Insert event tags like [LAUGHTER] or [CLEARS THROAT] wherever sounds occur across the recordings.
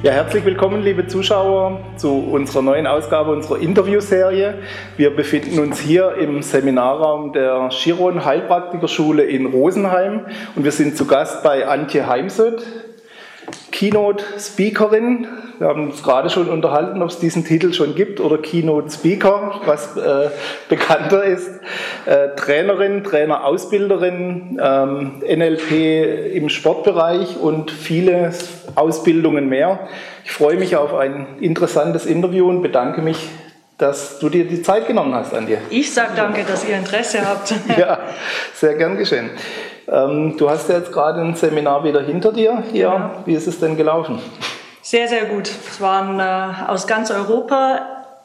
Ja, herzlich willkommen, liebe Zuschauer, zu unserer neuen Ausgabe unserer Interviewserie. Wir befinden uns hier im Seminarraum der Chiron Heilpraktikerschule in Rosenheim und wir sind zu Gast bei Antje Heimsöth, Keynote Speakerin. Wir haben uns gerade schon unterhalten, ob es diesen Titel schon gibt oder Keynote Speaker, was äh, bekannter ist. Äh, Trainerin, Trainerausbilderin, ähm, NLP im Sportbereich und viele Ausbildungen mehr. Ich freue mich auf ein interessantes Interview und bedanke mich dass du dir die Zeit genommen hast an dir. Ich sage danke, dass ihr Interesse habt. ja, sehr gern geschehen. Ähm, du hast ja jetzt gerade ein Seminar wieder hinter dir hier. Ja. Wie ist es denn gelaufen? Sehr, sehr gut. Es waren äh, aus ganz Europa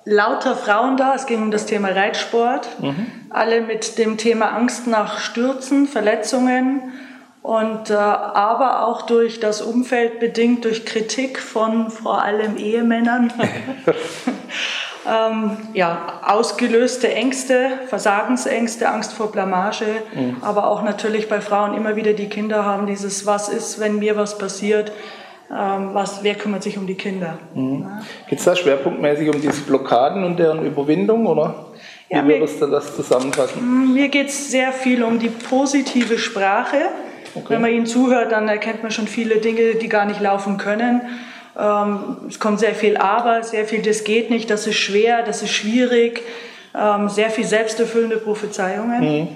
lauter Frauen da. Es ging um das Thema Reitsport. Mhm. Alle mit dem Thema Angst nach Stürzen, Verletzungen und äh, aber auch durch das Umfeld bedingt durch Kritik von vor allem Ehemännern. [LAUGHS] [LAUGHS] ähm, ja, ausgelöste Ängste, Versagensängste, Angst vor Blamage, mhm. aber auch natürlich bei Frauen immer wieder die Kinder haben dieses, was ist, wenn mir was passiert, ähm, was, wer kümmert sich um die Kinder. Mhm. Ja. Geht es da schwerpunktmäßig um diese Blockaden und deren Überwindung, oder? Wie ja, würdest du das zusammenfassen? Mm, mir geht es sehr viel um die positive Sprache. Okay. Wenn man ihnen zuhört, dann erkennt man schon viele Dinge, die gar nicht laufen können. Ähm, es kommt sehr viel Aber, sehr viel, das geht nicht, das ist schwer, das ist schwierig, ähm, sehr viel selbsterfüllende Prophezeiungen. Mhm.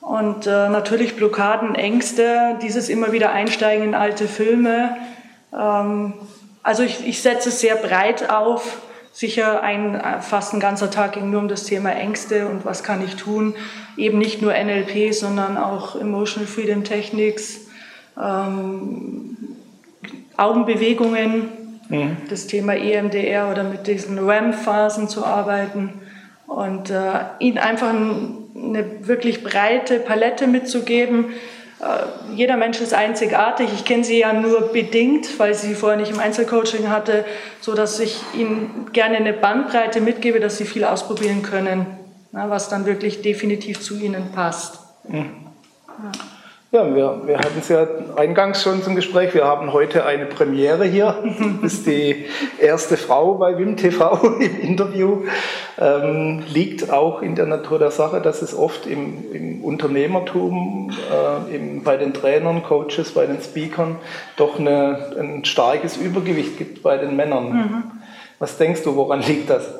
Und äh, natürlich Blockaden, Ängste, dieses immer wieder Einsteigen in alte Filme. Ähm, also ich, ich setze es sehr breit auf. Sicher ein, fast ein ganzer Tag ging nur um das Thema Ängste und was kann ich tun. Eben nicht nur NLP, sondern auch Emotional Freedom Techniques, Augenbewegungen, mhm. das Thema EMDR oder mit diesen REM-Phasen zu arbeiten und äh, ihnen einfach eine wirklich breite Palette mitzugeben. Äh, jeder Mensch ist einzigartig. Ich kenne sie ja nur bedingt, weil sie vorher nicht im Einzelcoaching hatte, so dass ich ihnen gerne eine Bandbreite mitgebe, dass sie viel ausprobieren können, na, was dann wirklich definitiv zu ihnen passt. Mhm. Ja. Ja, wir, wir hatten es ja eingangs schon zum Gespräch. Wir haben heute eine Premiere hier. Du bist die erste Frau bei WIM TV im Interview. Ähm, liegt auch in der Natur der Sache, dass es oft im, im Unternehmertum, äh, im, bei den Trainern, Coaches, bei den Speakern doch eine, ein starkes Übergewicht gibt bei den Männern. Mhm. Was denkst du, woran liegt das?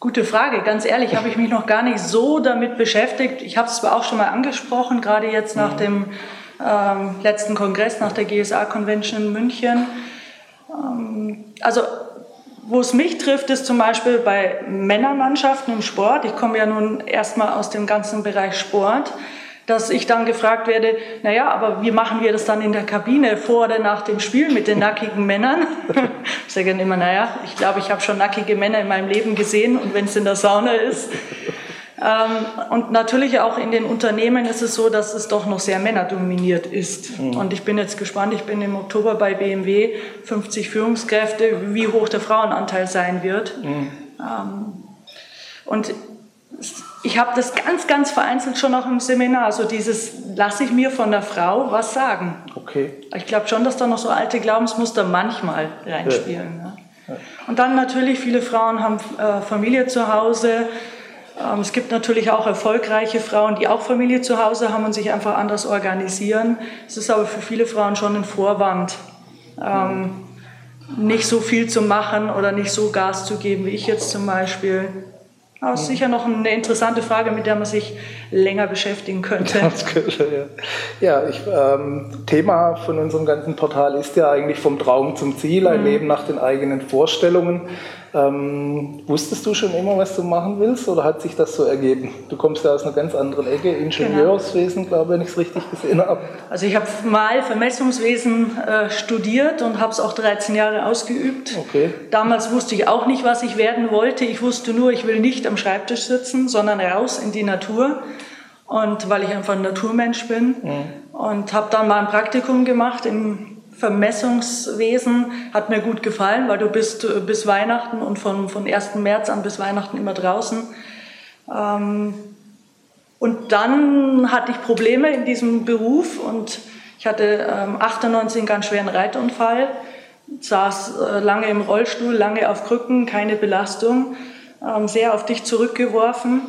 Gute Frage. Ganz ehrlich, habe ich mich noch gar nicht so damit beschäftigt. Ich habe es zwar auch schon mal angesprochen, gerade jetzt nach mhm. dem ähm, letzten Kongress, nach der GSA-Convention in München. Ähm, also, wo es mich trifft, ist zum Beispiel bei Männermannschaften im Sport. Ich komme ja nun erstmal aus dem ganzen Bereich Sport dass ich dann gefragt werde, naja, aber wie machen wir das dann in der Kabine vor oder nach dem Spiel mit den nackigen Männern? ich sage dann immer, naja, ich glaube, ich habe schon nackige Männer in meinem Leben gesehen und wenn es in der Sauna ist. Ähm, und natürlich auch in den Unternehmen ist es so, dass es doch noch sehr männerdominiert ist. Mhm. Und ich bin jetzt gespannt, ich bin im Oktober bei BMW, 50 Führungskräfte, wie hoch der Frauenanteil sein wird. Mhm. Ähm, und ich habe das ganz, ganz vereinzelt schon auch im Seminar, so dieses, lasse ich mir von der Frau was sagen. Okay. Ich glaube schon, dass da noch so alte Glaubensmuster manchmal reinspielen. Ja. Ne? Ja. Und dann natürlich, viele Frauen haben äh, Familie zu Hause. Ähm, es gibt natürlich auch erfolgreiche Frauen, die auch Familie zu Hause haben und sich einfach anders organisieren. Es ist aber für viele Frauen schon ein Vorwand, ähm, nicht so viel zu machen oder nicht so Gas zu geben, wie ich jetzt zum Beispiel. Aber es ist sicher noch eine interessante Frage, mit der man sich länger beschäftigen könnte. [LAUGHS] könnte ja, ja ich, ähm, Thema von unserem ganzen Portal ist ja eigentlich vom Traum zum Ziel, ein mhm. Leben nach den eigenen Vorstellungen. Ähm, wusstest du schon immer, was du machen willst oder hat sich das so ergeben? Du kommst ja aus einer ganz anderen Ecke, Ingenieurswesen, genau. glaube ich, wenn ich es richtig gesehen habe. Also ich habe mal Vermessungswesen äh, studiert und habe es auch 13 Jahre ausgeübt. Okay. Damals wusste ich auch nicht, was ich werden wollte. Ich wusste nur, ich will nicht am Schreibtisch sitzen, sondern raus in die Natur. und weil ich einfach ein Naturmensch bin. Mhm. Und habe dann mal ein Praktikum gemacht im Vermessungswesen. Hat mir gut gefallen, weil du bist äh, bis Weihnachten und von, von 1. März an bis Weihnachten immer draußen. Ähm, und dann hatte ich Probleme in diesem Beruf und ich hatte ähm, 98 einen ganz schweren Reitunfall, saß äh, lange im Rollstuhl, lange auf Krücken, keine Belastung, ähm, sehr auf dich zurückgeworfen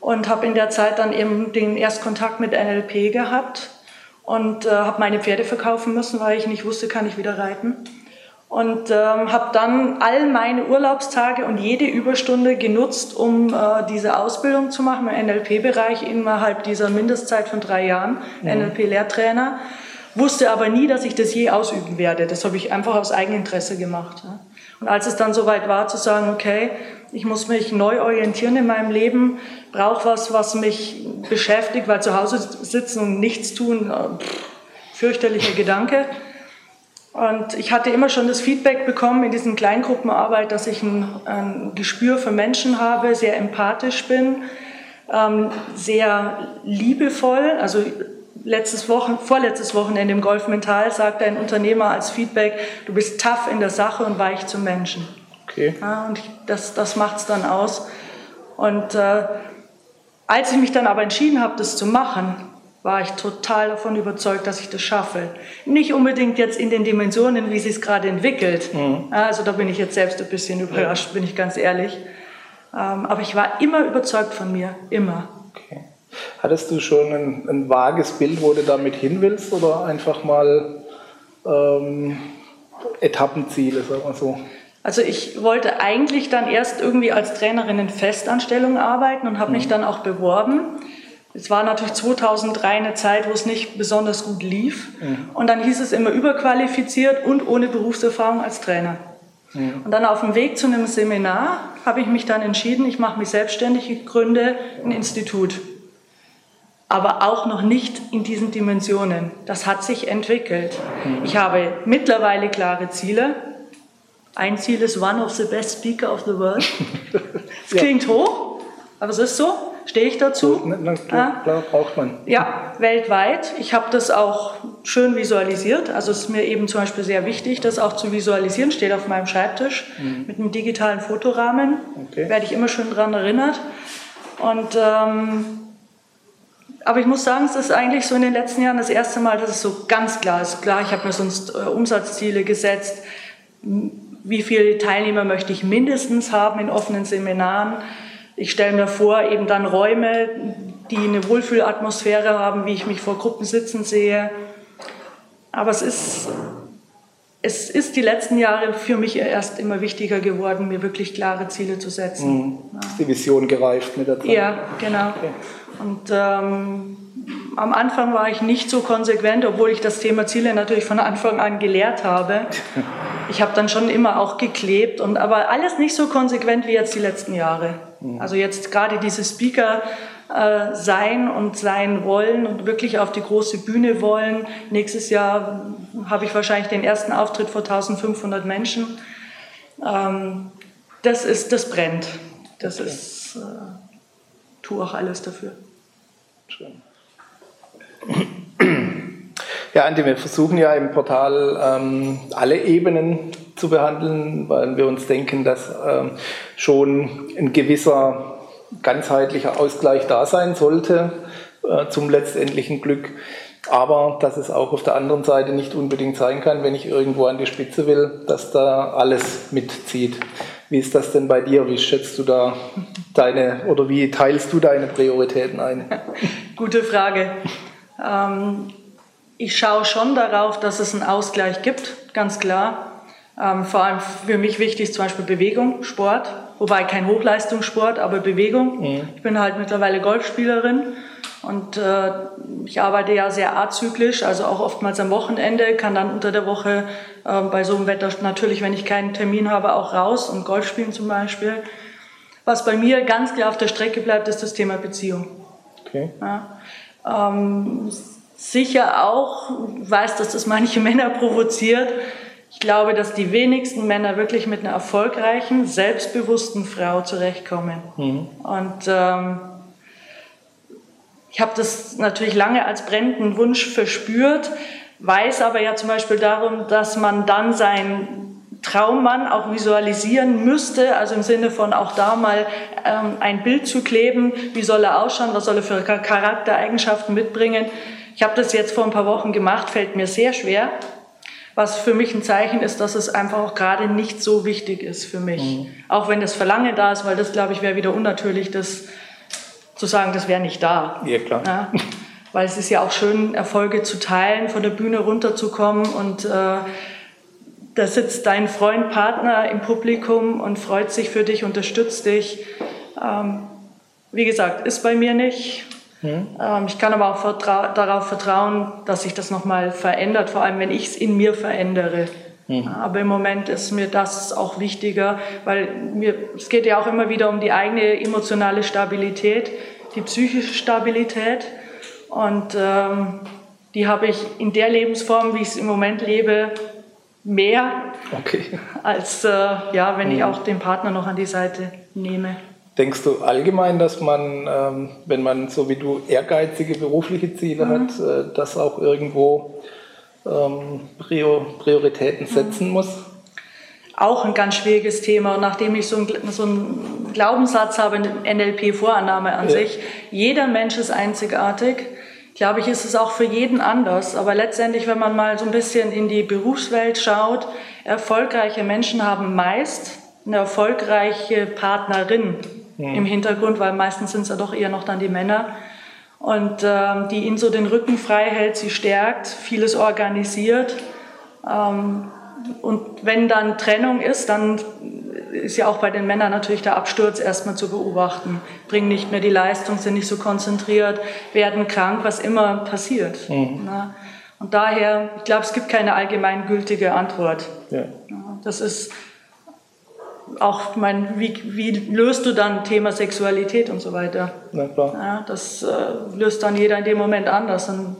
und habe in der Zeit dann eben den Erstkontakt mit NLP gehabt und äh, habe meine Pferde verkaufen müssen, weil ich nicht wusste, kann ich wieder reiten. Und ähm, habe dann all meine Urlaubstage und jede Überstunde genutzt, um äh, diese Ausbildung zu machen im NLP-Bereich innerhalb dieser Mindestzeit von drei Jahren, mhm. NLP-Lehrtrainer. Wusste aber nie, dass ich das je ausüben werde. Das habe ich einfach aus Eigeninteresse gemacht. Ja. Und als es dann soweit war, zu sagen, okay, ich muss mich neu orientieren in meinem Leben, brauche was, was mich beschäftigt, weil zu Hause sitzen und nichts tun, äh, pff, fürchterlicher Gedanke. Und ich hatte immer schon das Feedback bekommen in diesen Kleingruppenarbeit, dass ich ein, ein Gespür für Menschen habe, sehr empathisch bin, ähm, sehr liebevoll. Also letztes Wochen, vorletztes Wochenende im Golf Mental sagte ein Unternehmer als Feedback, du bist tough in der Sache und weich zum Menschen. Okay. Ja, und das, das macht es dann aus. Und äh, als ich mich dann aber entschieden habe, das zu machen, war ich total davon überzeugt, dass ich das schaffe. Nicht unbedingt jetzt in den Dimensionen, wie sie es gerade entwickelt. Mhm. Also da bin ich jetzt selbst ein bisschen überrascht, bin ich ganz ehrlich. Ähm, aber ich war immer überzeugt von mir, immer. Okay. Hattest du schon ein, ein, vages Bild, wo du damit hin willst oder einfach mal ähm, Etappenziele, sagen wir so? Also ich wollte eigentlich dann erst irgendwie als Trainerin in Festanstellung arbeiten und habe mhm. mich dann auch beworben. Es war natürlich 2003 eine Zeit, wo es nicht besonders gut lief. Mhm. Und dann hieß es immer überqualifiziert und ohne Berufserfahrung als Trainer. Mhm. Und dann auf dem Weg zu einem Seminar habe ich mich dann entschieden, ich mache mich selbstständig, ich gründe ein Institut. Aber auch noch nicht in diesen Dimensionen. Das hat sich entwickelt. Mhm. Ich habe mittlerweile klare Ziele. Ein Ziel ist One of the Best Speaker of the World. [LAUGHS] Das klingt ja. hoch, aber es ist so. Stehe ich dazu? Na, na, klar, klar, braucht man. Ja, weltweit. Ich habe das auch schön visualisiert. Also es ist mir eben zum Beispiel sehr wichtig, das auch zu visualisieren. Steht auf meinem Schreibtisch mhm. mit einem digitalen Fotorahmen. Okay. Werde ich immer schön daran erinnert. Und ähm, aber ich muss sagen, es ist eigentlich so in den letzten Jahren das erste Mal, dass es so ganz klar ist. Klar, ich habe mir sonst äh, Umsatzziele gesetzt wie viele Teilnehmer möchte ich mindestens haben in offenen Seminaren. Ich stelle mir vor, eben dann Räume, die eine Wohlfühlatmosphäre haben, wie ich mich vor Gruppen sitzen sehe. Aber es ist, es ist die letzten Jahre für mich erst immer wichtiger geworden, mir wirklich klare Ziele zu setzen. Mhm. Ist die Vision gereift mit der Zeit? Ja, genau. Okay. Und ähm, am Anfang war ich nicht so konsequent, obwohl ich das Thema Ziele natürlich von Anfang an gelehrt habe. Ich habe dann schon immer auch geklebt und aber alles nicht so konsequent wie jetzt die letzten Jahre. Mhm. Also jetzt gerade diese Speaker äh, sein und sein wollen und wirklich auf die große Bühne wollen. Nächstes Jahr habe ich wahrscheinlich den ersten Auftritt vor 1500 Menschen. Ähm, das ist, das brennt. Das okay. ist, äh, tue auch alles dafür. Schön. Ja, Andi, wir versuchen ja im Portal ähm, alle Ebenen zu behandeln, weil wir uns denken, dass ähm, schon ein gewisser ganzheitlicher Ausgleich da sein sollte äh, zum letztendlichen Glück. Aber dass es auch auf der anderen Seite nicht unbedingt sein kann, wenn ich irgendwo an die Spitze will, dass da alles mitzieht. Wie ist das denn bei dir? Wie schätzt du da deine oder wie teilst du deine Prioritäten ein? [LAUGHS] Gute Frage. Ähm, ich schaue schon darauf, dass es einen Ausgleich gibt, ganz klar. Ähm, vor allem für mich wichtig zum Beispiel Bewegung, Sport, wobei kein Hochleistungssport, aber Bewegung. Mhm. Ich bin halt mittlerweile Golfspielerin und äh, ich arbeite ja sehr azyklisch, also auch oftmals am Wochenende, kann dann unter der Woche äh, bei so einem Wetter natürlich, wenn ich keinen Termin habe, auch raus und Golf spielen zum Beispiel. Was bei mir ganz klar auf der Strecke bleibt, ist das Thema Beziehung. Okay. Ja. Ähm, sicher auch, weiß, dass das manche [LAUGHS] Männer provoziert. Ich glaube, dass die wenigsten Männer wirklich mit einer erfolgreichen, selbstbewussten Frau zurechtkommen. Mhm. Und ähm, Ich habe das natürlich lange als brennenden Wunsch verspürt, weiß aber ja zum Beispiel darum, dass man dann sein Traummann auch visualisieren müsste, also im Sinne von auch da mal ähm, ein Bild zu kleben, wie soll er ausschauen, was soll er für Charaktereigenschaften mitbringen. Ich habe das jetzt vor ein paar Wochen gemacht, fällt mir sehr schwer, was für mich ein Zeichen ist, dass es einfach auch gerade nicht so wichtig ist für mich. Mhm. Auch wenn das Verlangen da ist, weil das, glaube ich, wäre wieder unnatürlich, das zu sagen, das wäre nicht da. Ja, klar. Ja? Weil es ist ja auch schön, Erfolge zu teilen, von der Bühne runterzukommen und äh, da sitzt dein Freund, Partner im Publikum und freut sich für dich, unterstützt dich. Ähm, wie gesagt, ist bei mir nicht. Mhm. Ähm, ich kann aber auch vertra darauf vertrauen, dass sich das nochmal verändert, vor allem wenn ich es in mir verändere. Mhm. Aber im Moment ist mir das auch wichtiger, weil mir, es geht ja auch immer wieder um die eigene emotionale Stabilität, die psychische Stabilität. Und ähm, die habe ich in der Lebensform, wie ich es im Moment lebe, mehr, okay. als äh, ja, wenn ich mhm. auch den Partner noch an die Seite nehme. Denkst du allgemein, dass man, ähm, wenn man so wie du ehrgeizige berufliche Ziele mhm. hat, äh, das auch irgendwo ähm, Prior Prioritäten mhm. setzen muss? Auch ein ganz schwieriges Thema. Und nachdem ich so, ein, so einen Glaubenssatz habe, NLP-Vorannahme an ja. sich, jeder Mensch ist einzigartig glaube ich, ist es auch für jeden anders. Aber letztendlich, wenn man mal so ein bisschen in die Berufswelt schaut, erfolgreiche Menschen haben meist eine erfolgreiche Partnerin mhm. im Hintergrund, weil meistens sind es ja doch eher noch dann die Männer. Und ähm, die ihnen so den Rücken frei hält, sie stärkt, vieles organisiert. Ähm, und wenn dann Trennung ist, dann ist ja auch bei den Männern natürlich der Absturz erstmal zu beobachten. Bringen nicht mehr die Leistung, sind nicht so konzentriert, werden krank, was immer passiert. Mhm. Und daher, ich glaube, es gibt keine allgemeingültige Antwort. Ja. Das ist auch, mein, wie, wie löst du dann Thema Sexualität und so weiter? Na klar. Ja, das äh, löst dann jeder in dem Moment anders. Dann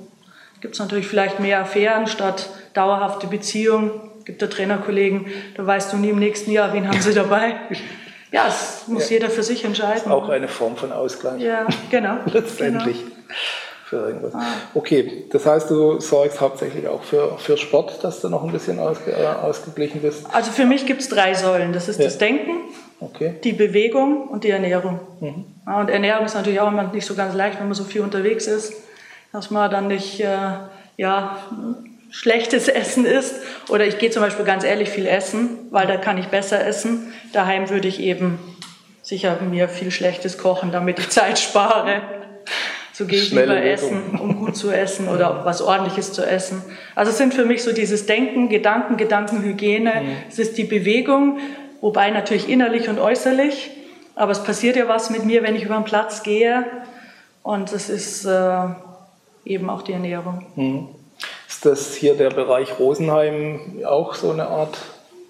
gibt es natürlich vielleicht mehr Affären statt dauerhafte Beziehungen gibt ja Trainerkollegen, da weißt du nie im nächsten Jahr, wen haben sie dabei. Ja, es muss ja. jeder für sich entscheiden. Auch eine Form von Ausgleich. Ja, genau. [LAUGHS] Letztendlich. Genau. Für irgendwas. Ah. Okay, das heißt, du sorgst hauptsächlich auch für, für Sport, dass du noch ein bisschen ausge, äh, ausgeglichen bist? Also für mich gibt es drei Säulen. Das ist ja. das Denken, okay. die Bewegung und die Ernährung. Mhm. Ja, und Ernährung ist natürlich auch immer nicht so ganz leicht, wenn man so viel unterwegs ist, dass man dann nicht äh, ja, schlechtes Essen ist. Oder ich gehe zum Beispiel ganz ehrlich viel essen, weil da kann ich besser essen. Daheim würde ich eben sicher mir viel Schlechtes kochen, damit ich [LAUGHS] Zeit spare. So gehe ich lieber essen, um gut zu essen oder was Ordentliches zu essen. Also es sind für mich so dieses Denken, Gedanken, Gedankenhygiene. Mhm. Es ist die Bewegung, wobei natürlich innerlich und äußerlich. Aber es passiert ja was mit mir, wenn ich über den Platz gehe. Und es ist äh, eben auch die Ernährung. Mhm. Ist das hier der Bereich Rosenheim auch so eine Art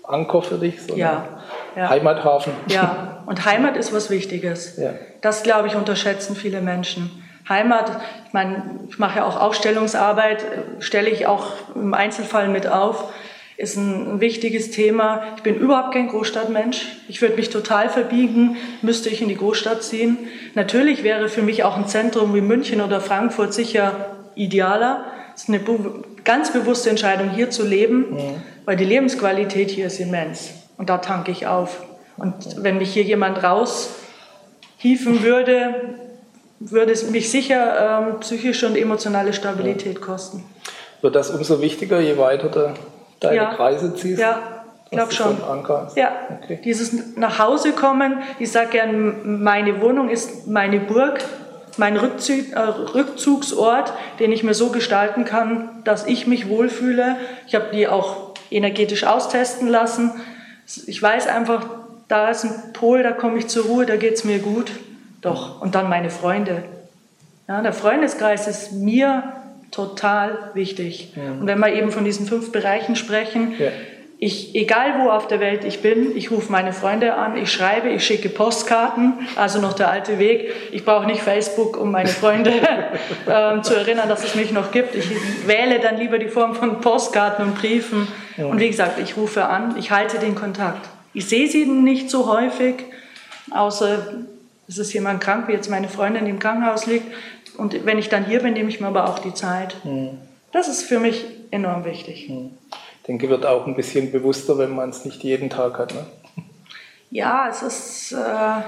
Anker für dich? So ja, ja. Heimathafen? Ja, und Heimat ist was Wichtiges. Ja. Das, glaube ich, unterschätzen viele Menschen. Heimat, ich meine, ich mache ja auch Aufstellungsarbeit, stelle ich auch im Einzelfall mit auf, ist ein, wichtiges Thema. Ich bin überhaupt kein Großstadtmensch. Ich würde mich total verbiegen, müsste ich in die Großstadt ziehen. Natürlich wäre für mich auch ein Zentrum wie München oder Frankfurt sicher idealer. Es ist eine ganz bewusste Entscheidung, hier zu leben, mhm. weil die Lebensqualität hier ist immens. Und da tanke ich auf. Und wenn mich hier jemand raushieven würde, würde es mich sicher ähm, psychische und emotionale Stabilität kosten. Wird das umso wichtiger, je weiter du deine ja. Kreise ziehst? Ja, ich glaube schon. Ja, okay. dieses nach Hause kommen, ich sage gern, meine Wohnung ist meine Burg mein Rückzug, äh, Rückzugsort, den ich mir so gestalten kann, dass ich mich wohlfühle. Ich habe die auch energetisch austesten lassen. Ich weiß einfach, da ist ein Pol, da komme ich zur Ruhe, da geht es mir gut. Doch, und dann meine Freunde. Ja, der Freundeskreis ist mir total wichtig. Ja. Und wenn wir eben von diesen fünf Bereichen sprechen, ja ich, egal wo auf der Welt ich bin, ich rufe meine Freunde an, ich schreibe, ich schicke Postkarten, also noch der alte Weg. Ich brauche nicht Facebook, um meine Freunde [LAUGHS] ähm, zu erinnern, dass es mich noch gibt. Ich wähle dann lieber die Form von Postkarten und Briefen. Ja. Und wie gesagt, ich rufe an, ich halte den Kontakt. Ich sehe sie nicht so häufig, außer es ist jemand krank, wie jetzt meine Freundin, die im Krankenhaus liegt. und wenn ich dann hier bin, nehme ich mir aber auch die Zeit. Mhm. Das ist für mich enorm wichtig. Mhm. Ich denke, wird auch ein bisschen bewusster, wenn man es nicht jeden Tag hat. Ne? Ja, es ist, äh,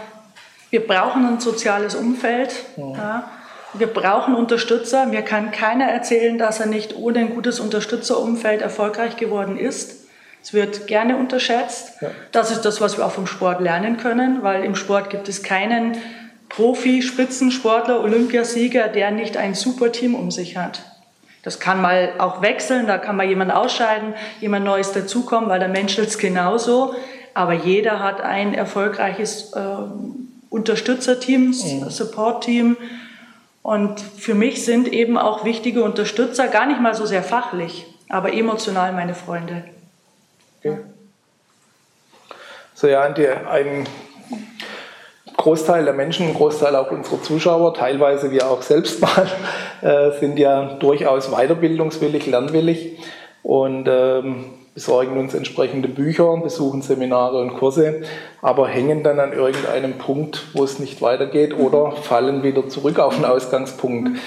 wir brauchen ein soziales Umfeld. Mhm. Ja. Wir brauchen Unterstützer. Mir kann keiner erzählen, dass er nicht ohne ein gutes Unterstützerumfeld erfolgreich geworden ist. Es wird gerne unterschätzt. Ja. Das ist das, was wir auch vom Sport lernen können, weil im Sport gibt es keinen Profi, Spitzensportler, Olympiasieger, der nicht ein Superteam um sich hat. Das kann mal auch wechseln, da kann mal jemand ausscheiden, jemand Neues dazukommen, weil der Mensch ist genauso. Aber jeder hat ein erfolgreiches äh, Unterstützerteam, mhm. Support-Team. Und für mich sind eben auch wichtige Unterstützer, gar nicht mal so sehr fachlich, aber emotional meine Freunde. Okay. So, ja, ein Großteil der Menschen, Großteil auch unserer Zuschauer, teilweise wir auch selbst mal, [LAUGHS] äh, sind ja durchaus weiterbildungswillig, lernwillig und ähm, besorgen uns entsprechende Bücher, besuchen Seminare und Kurse, aber hängen dann an irgendeinem Punkt, wo es nicht weitergeht oder fallen wieder zurück auf den Ausgangspunkt.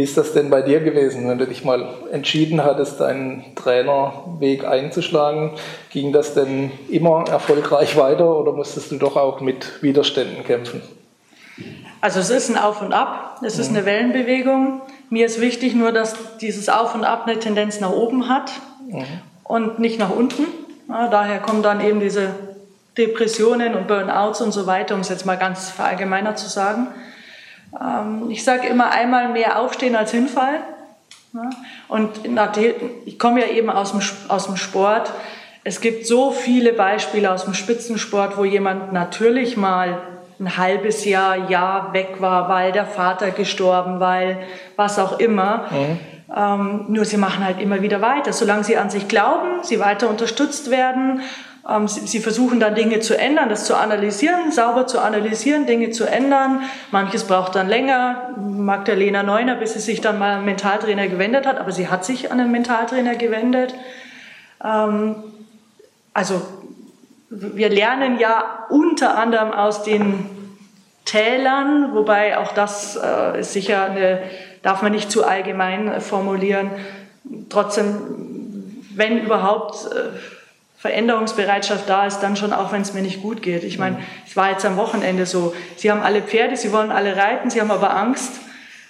Wie ist das denn bei dir gewesen, wenn du dich mal entschieden hattest, deinen Trainerweg einzuschlagen? Ging das denn immer erfolgreich weiter oder musstest du doch auch mit Widerständen kämpfen? Also es ist ein Auf und Ab, es ist eine Wellenbewegung. Mir ist wichtig nur, dass dieses Auf und Ab eine Tendenz nach oben hat mhm. und nicht nach unten. Ja, daher kommen dann eben diese Depressionen und Burnouts und so weiter, um es jetzt mal ganz verallgemeiner zu sagen. Ähm, ich sage immer einmal mehr aufstehen als hinfallen. Und ich komme ja eben aus dem, aus dem Sport. Es gibt so viele Beispiele aus dem Spitzensport, wo jemand natürlich mal ein halbes Jahr, Jahr weg war, weil der Vater gestorben, weil was auch immer. Mhm. Ähm, nur sie machen halt immer wieder weiter. Solange sie an sich glauben, sie weiter unterstützt werden sie, versuchen dann Dinge zu ändern, das zu analysieren, sauber zu analysieren, Dinge zu ändern. Manches braucht dann länger. Magdalena Neuner, bis sie sich dann mal an einen Mentaltrainer gewendet hat, aber sie hat sich an einen Mentaltrainer gewendet. Ähm, also wir lernen ja unter anderem aus den Tälern, wobei auch das äh, ist sicher eine, darf man nicht zu allgemein formulieren. Trotzdem, wenn überhaupt, äh, Veränderungsbereitschaft da ist, dann schon auch, wenn es mir nicht gut geht. Ich meine, es war jetzt am Wochenende so. Sie haben alle Pferde, sie wollen alle reiten, sie haben aber Angst.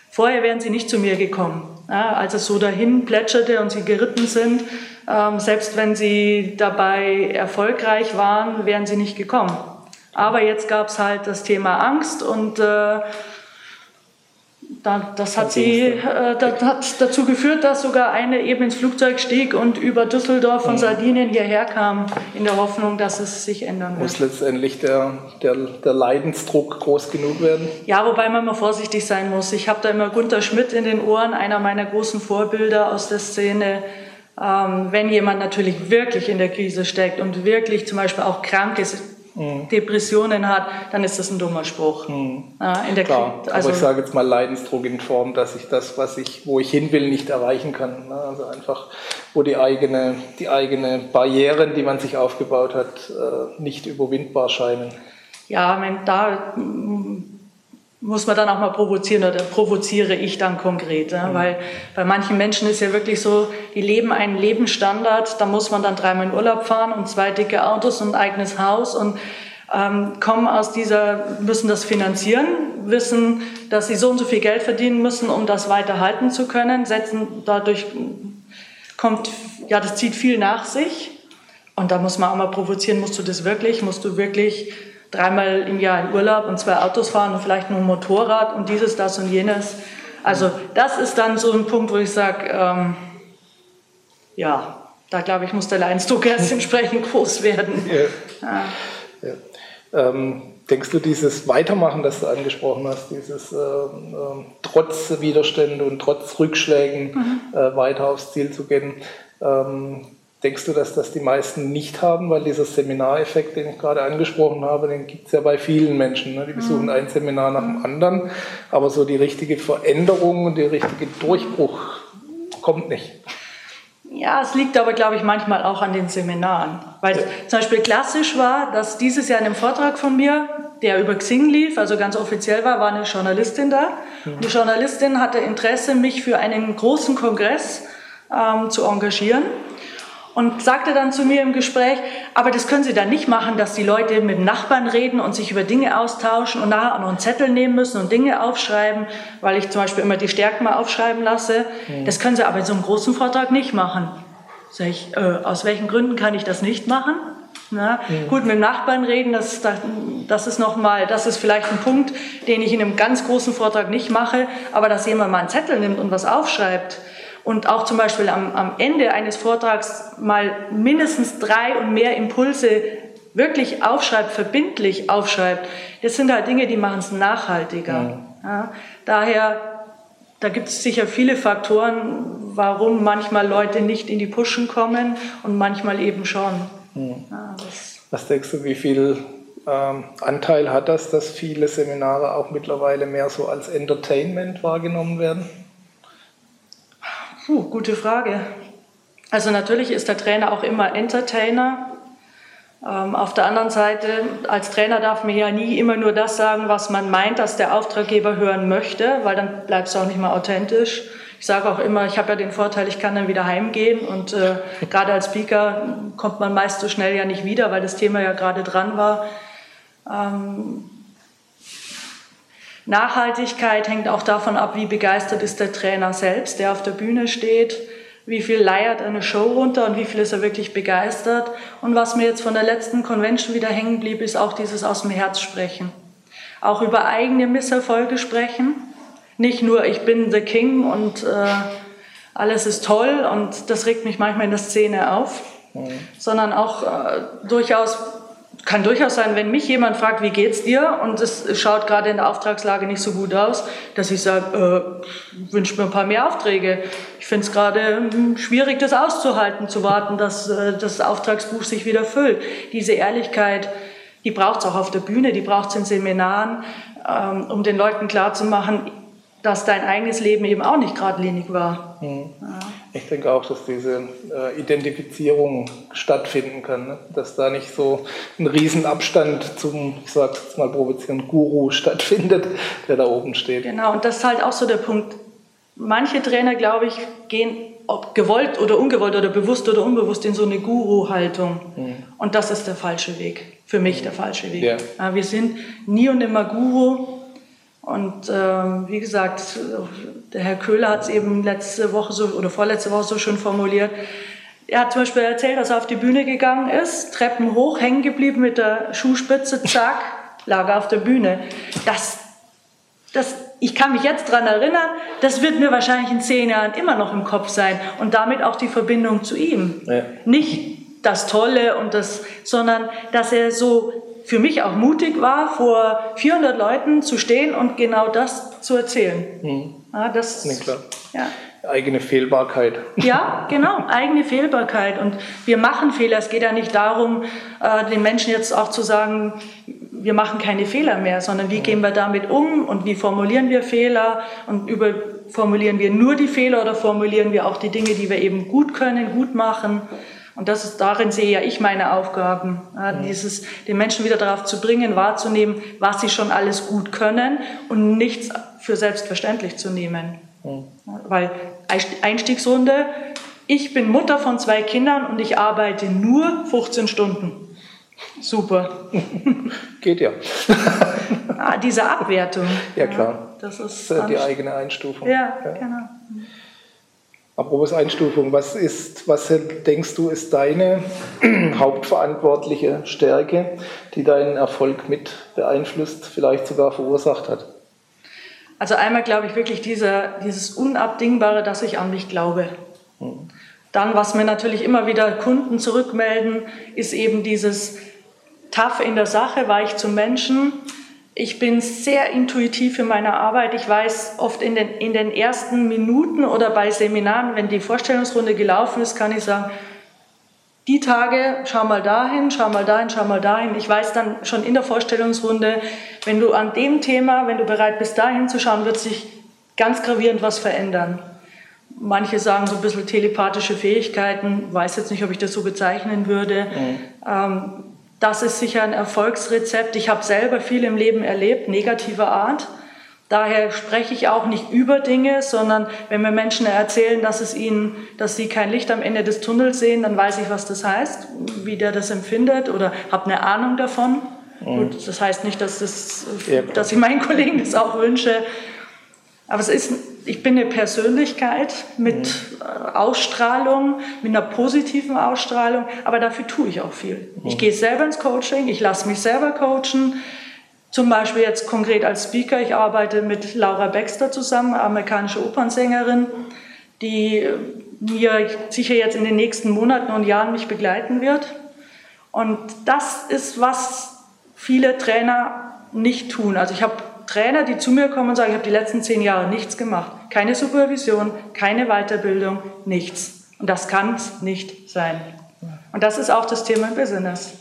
Vorher wären sie nicht zu mir gekommen. Ja, als es so dahin plätscherte und sie geritten sind, ähm, selbst wenn sie dabei erfolgreich waren, wären sie nicht gekommen. Aber jetzt gab es halt das Thema Angst und äh, das hat, sie, äh, das hat dazu geführt, dass sogar eine eben ins Flugzeug stieg und über Düsseldorf von mhm. Sardinien hierher kam, in der Hoffnung, dass es sich ändern wird. Muss letztendlich der, der, der Leidensdruck groß genug werden? Ja, wobei man mal vorsichtig sein muss. Ich habe da immer Gunter Schmidt in den Ohren, einer meiner großen Vorbilder aus der Szene. Ähm, wenn jemand natürlich wirklich in der Krise steckt und wirklich zum Beispiel auch krank ist, mhm. Depressionen hat, dann ist das ein dummer Spruch. Mhm. Ja, in der Klar, also, aber ich sage jetzt mal Leidensdruck in Form, dass ich das, was ich, wo ich hin will, nicht erreichen kann. Ne? Also einfach, wo die eigene, die eigene Barrieren, die man sich aufgebaut hat, äh, nicht überwindbar scheinen. Ja, da muss man dann auch mal provozieren oder provoziere ich dann konkret. Ja? Mhm. Weil bei manchen Menschen ist ja wirklich so, die leben einen Lebensstandard, da muss man dann dreimal in Urlaub fahren und zwei dicke Autos und ein eigenes Haus und ähm, kommen aus dieser, müssen das finanzieren, wissen, dass sie so und so viel Geld verdienen müssen, um das weiterhalten zu können, setzen dadurch kommt, ja, das zieht viel nach sich. Und da muss man auch mal provozieren, musst du das wirklich, musst du wirklich dreimal im Jahr in Urlaub und zwei Autos fahren und vielleicht nur ein Motorrad und dieses, das und jenes. Also das ist dann so ein Punkt, wo ich sage, ähm, ja, da glaube ich, muss der Leidensdruck erst [LAUGHS] entsprechend groß werden. Ja. Ja. Ja. Ähm, denkst du, dieses Weitermachen, das du angesprochen hast, dieses äh, äh, trotz Widerstände und trotz Rückschlägen mhm. äh, weiter aufs Ziel zu gehen, ähm, Denkst du, dass das die meisten nicht haben? Weil dieser Seminareffekt, den ich gerade angesprochen habe, den gibt es ja bei vielen Menschen. Ne? Die besuchen mhm. ein Seminar nach dem anderen, aber so die richtige Veränderung und der richtige Durchbruch kommt nicht. Ja, es liegt aber, glaube ich, manchmal auch an den Seminaren. Weil ja. zum Beispiel klassisch war, dass dieses Jahr in einem Vortrag von mir der über Xing lief, also ganz offiziell war, war eine Journalistin da. Und die Journalistin hatte Interesse, mich für einen großen Kongress ähm, zu engagieren und sagte dann zu mir im Gespräch, aber das können Sie dann nicht machen, dass die Leute mit Nachbarn reden und sich über Dinge austauschen und nachher auch noch einen Zettel nehmen müssen und Dinge aufschreiben, weil ich zum Beispiel immer die Stärken mal aufschreiben lasse. Mhm. Das können Sie aber in so einem großen Vortrag nicht machen. Sag ich, äh, aus welchen Gründen kann ich das nicht machen? Na, mhm. Gut, mit Nachbarn reden, das, das ist noch mal, das ist vielleicht ein Punkt, den ich in einem ganz großen Vortrag nicht mache, aber dass jemand mal einen Zettel nimmt und was aufschreibt, und auch zum Beispiel am, am Ende eines Vortrags mal mindestens drei und mehr Impulse wirklich aufschreibt, verbindlich aufschreibt, das sind halt Dinge, die machen es nachhaltiger. Mhm. Ja, daher, da gibt es sicher viele Faktoren, warum manchmal Leute nicht in die Pushen kommen und manchmal eben schon. Mhm. Ja, Was denkst du, wie viel ähm, Anteil hat das, dass viele Seminare auch mittlerweile mehr so als Entertainment wahrgenommen werden? Puh, gute Frage. Also natürlich ist der Trainer auch immer Entertainer. Ähm, auf der anderen Seite, als Trainer darf man ja nie immer nur das sagen, was man meint, dass der Auftraggeber hören möchte, weil dann bleibst du auch nicht mehr authentisch. Ich sage auch immer, ich habe ja den Vorteil, ich kann dann wieder heimgehen und äh, [LAUGHS] gerade als Speaker kommt man meist so schnell ja nicht wieder, weil das Thema ja gerade dran war. Ähm, Nachhaltigkeit hängt auch davon ab, wie begeistert ist der Trainer selbst, der auf der Bühne steht, wie viel leiert eine Show runter und wie viel ist er wirklich begeistert. Und was mir jetzt von der letzten Convention wieder hängen blieb, ist auch dieses aus dem Herz sprechen. Auch über eigene Misserfolge sprechen. Nicht nur, ich bin the King und äh, alles ist toll und das regt mich manchmal in der Szene auf, mhm. sondern auch äh, durchaus kann durchaus sein, wenn mich jemand fragt, wie geht's dir und es schaut gerade in der Auftragslage nicht so gut aus, dass ich sage, äh, wünsche mir ein paar mehr Aufträge. Ich finde es gerade hm, schwierig, das auszuhalten, zu warten, dass äh, das Auftragsbuch sich wieder füllt. Diese Ehrlichkeit, die braucht es auch auf der Bühne, die braucht es in Seminaren, ähm, um den Leuten klarzumachen, dass dein eigenes Leben eben auch nicht geradlinig war. Mhm. Ja. Ich denke auch, dass diese äh, Identifizierung stattfinden kann, ne? dass da nicht so ein Riesenabstand zum, ich sage jetzt mal provozieren, Guru [LAUGHS] stattfindet, der da oben steht. Genau, und das ist halt auch so der Punkt. Manche Trainer, glaube ich, gehen, ob gewollt oder ungewollt oder bewusst oder unbewusst, in so eine Guru-Haltung. Mhm. Und das ist der falsche Weg, für mich der falsche Weg. Ja. Ja, wir sind nie und immer Guru, und ähm, wie gesagt, der Herr Köhler hat es eben letzte Woche so oder vorletzte Woche so schön formuliert. Er hat zum Beispiel erzählt, dass er auf die Bühne gegangen ist, Treppen hoch, hängen geblieben mit der Schuhspitze, zack, lag er auf der Bühne. Das, das, ich kann mich jetzt daran erinnern, das wird mir wahrscheinlich in zehn Jahren immer noch im Kopf sein und damit auch die Verbindung zu ihm. Ja. Nicht das Tolle und das, sondern dass er so für mich auch mutig war, vor 400 Leuten zu stehen und genau das zu erzählen. Mhm. Ja, das, nee, klar. Ja. Eigene Fehlbarkeit. Ja, [LAUGHS] genau, eigene Fehlbarkeit. Und wir machen Fehler. Es geht ja nicht darum, äh, den Menschen jetzt auch zu sagen, wir machen keine Fehler mehr, sondern wie mhm. gehen wir damit um und wie formulieren wir Fehler und über, formulieren wir nur die Fehler oder formulieren wir auch die Dinge, die wir eben gut können, gut machen. Und das ist, darin sehe ja ich meine Aufgaben, ja, dieses, den Menschen wieder darauf zu bringen, wahrzunehmen, was sie schon alles gut können und nichts für selbstverständlich zu nehmen. Mhm. Weil Einstiegsrunde, ich bin Mutter von zwei Kindern und ich arbeite nur 15 Stunden. Super. [LAUGHS] Geht ja. ah, diese Abwertung. Ja, klar. Ja, das ist die eigene Einstufung. Ja, ja. genau. Apropos Einstufung, was, ist, was denkst du, ist deine [CLEARS THROAT] hauptverantwortliche Stärke, die deinen Erfolg mit beeinflusst, vielleicht sogar verursacht hat? Also einmal glaube ich wirklich dieser, dieses Unabdingbare, dass ich an mich glaube. Hm. Dann, was mir natürlich immer wieder Kunden zurückmelden, ist eben dieses Tough in der Sache, weich zum Menschen. Ich bin sehr intuitiv in meiner Arbeit. Ich weiß oft in den, in den ersten Minuten oder bei Seminaren, wenn die Vorstellungsrunde gelaufen ist, kann ich sagen, die Tage, schau mal dahin, schau mal dahin, schau mal dahin. Ich weiß dann schon in der Vorstellungsrunde, wenn du an dem Thema, wenn du bereit bist, dahin zu schauen, wird sich ganz gravierend was verändern. Manche sagen so ein bisschen telepathische Fähigkeiten, weiß jetzt nicht, ob ich das so bezeichnen würde. Mhm. Ähm, Das ist sicher ein Erfolgsrezept. Ich habe selber viel im Leben erlebt, negativer Art. Daher spreche ich auch nicht über Dinge, sondern wenn mir Menschen erzählen, dass es ihnen, dass sie kein Licht am Ende des Tunnels sehen, dann weiß ich, was das heißt, wie der das empfindet oder habe eine Ahnung davon. Mhm. Gut, das heißt nicht, dass, das, dass ich meinen Kollegen das auch wünsche. Aber es ist, ich bin eine Persönlichkeit mit mhm. Ausstrahlung, mit einer positiven Ausstrahlung, aber dafür tue ich auch viel. Mhm. Ich gehe selber ins Coaching, ich lasse mich selber coachen. Zum Beispiel jetzt konkret als Speaker, ich arbeite mit Laura Baxter zusammen, amerikanische Opernsängerin, die mir sicher jetzt in den nächsten Monaten und Jahren mich begleiten wird. Und das ist, was viele Trainer nicht tun. Also ich habe Trainer, die zu mir kommen und sagen, ich habe die letzten zehn Jahre nichts gemacht. Keine Supervision, keine Weiterbildung, nichts. Und das kann es nicht sein. Und das ist auch das Thema im Business.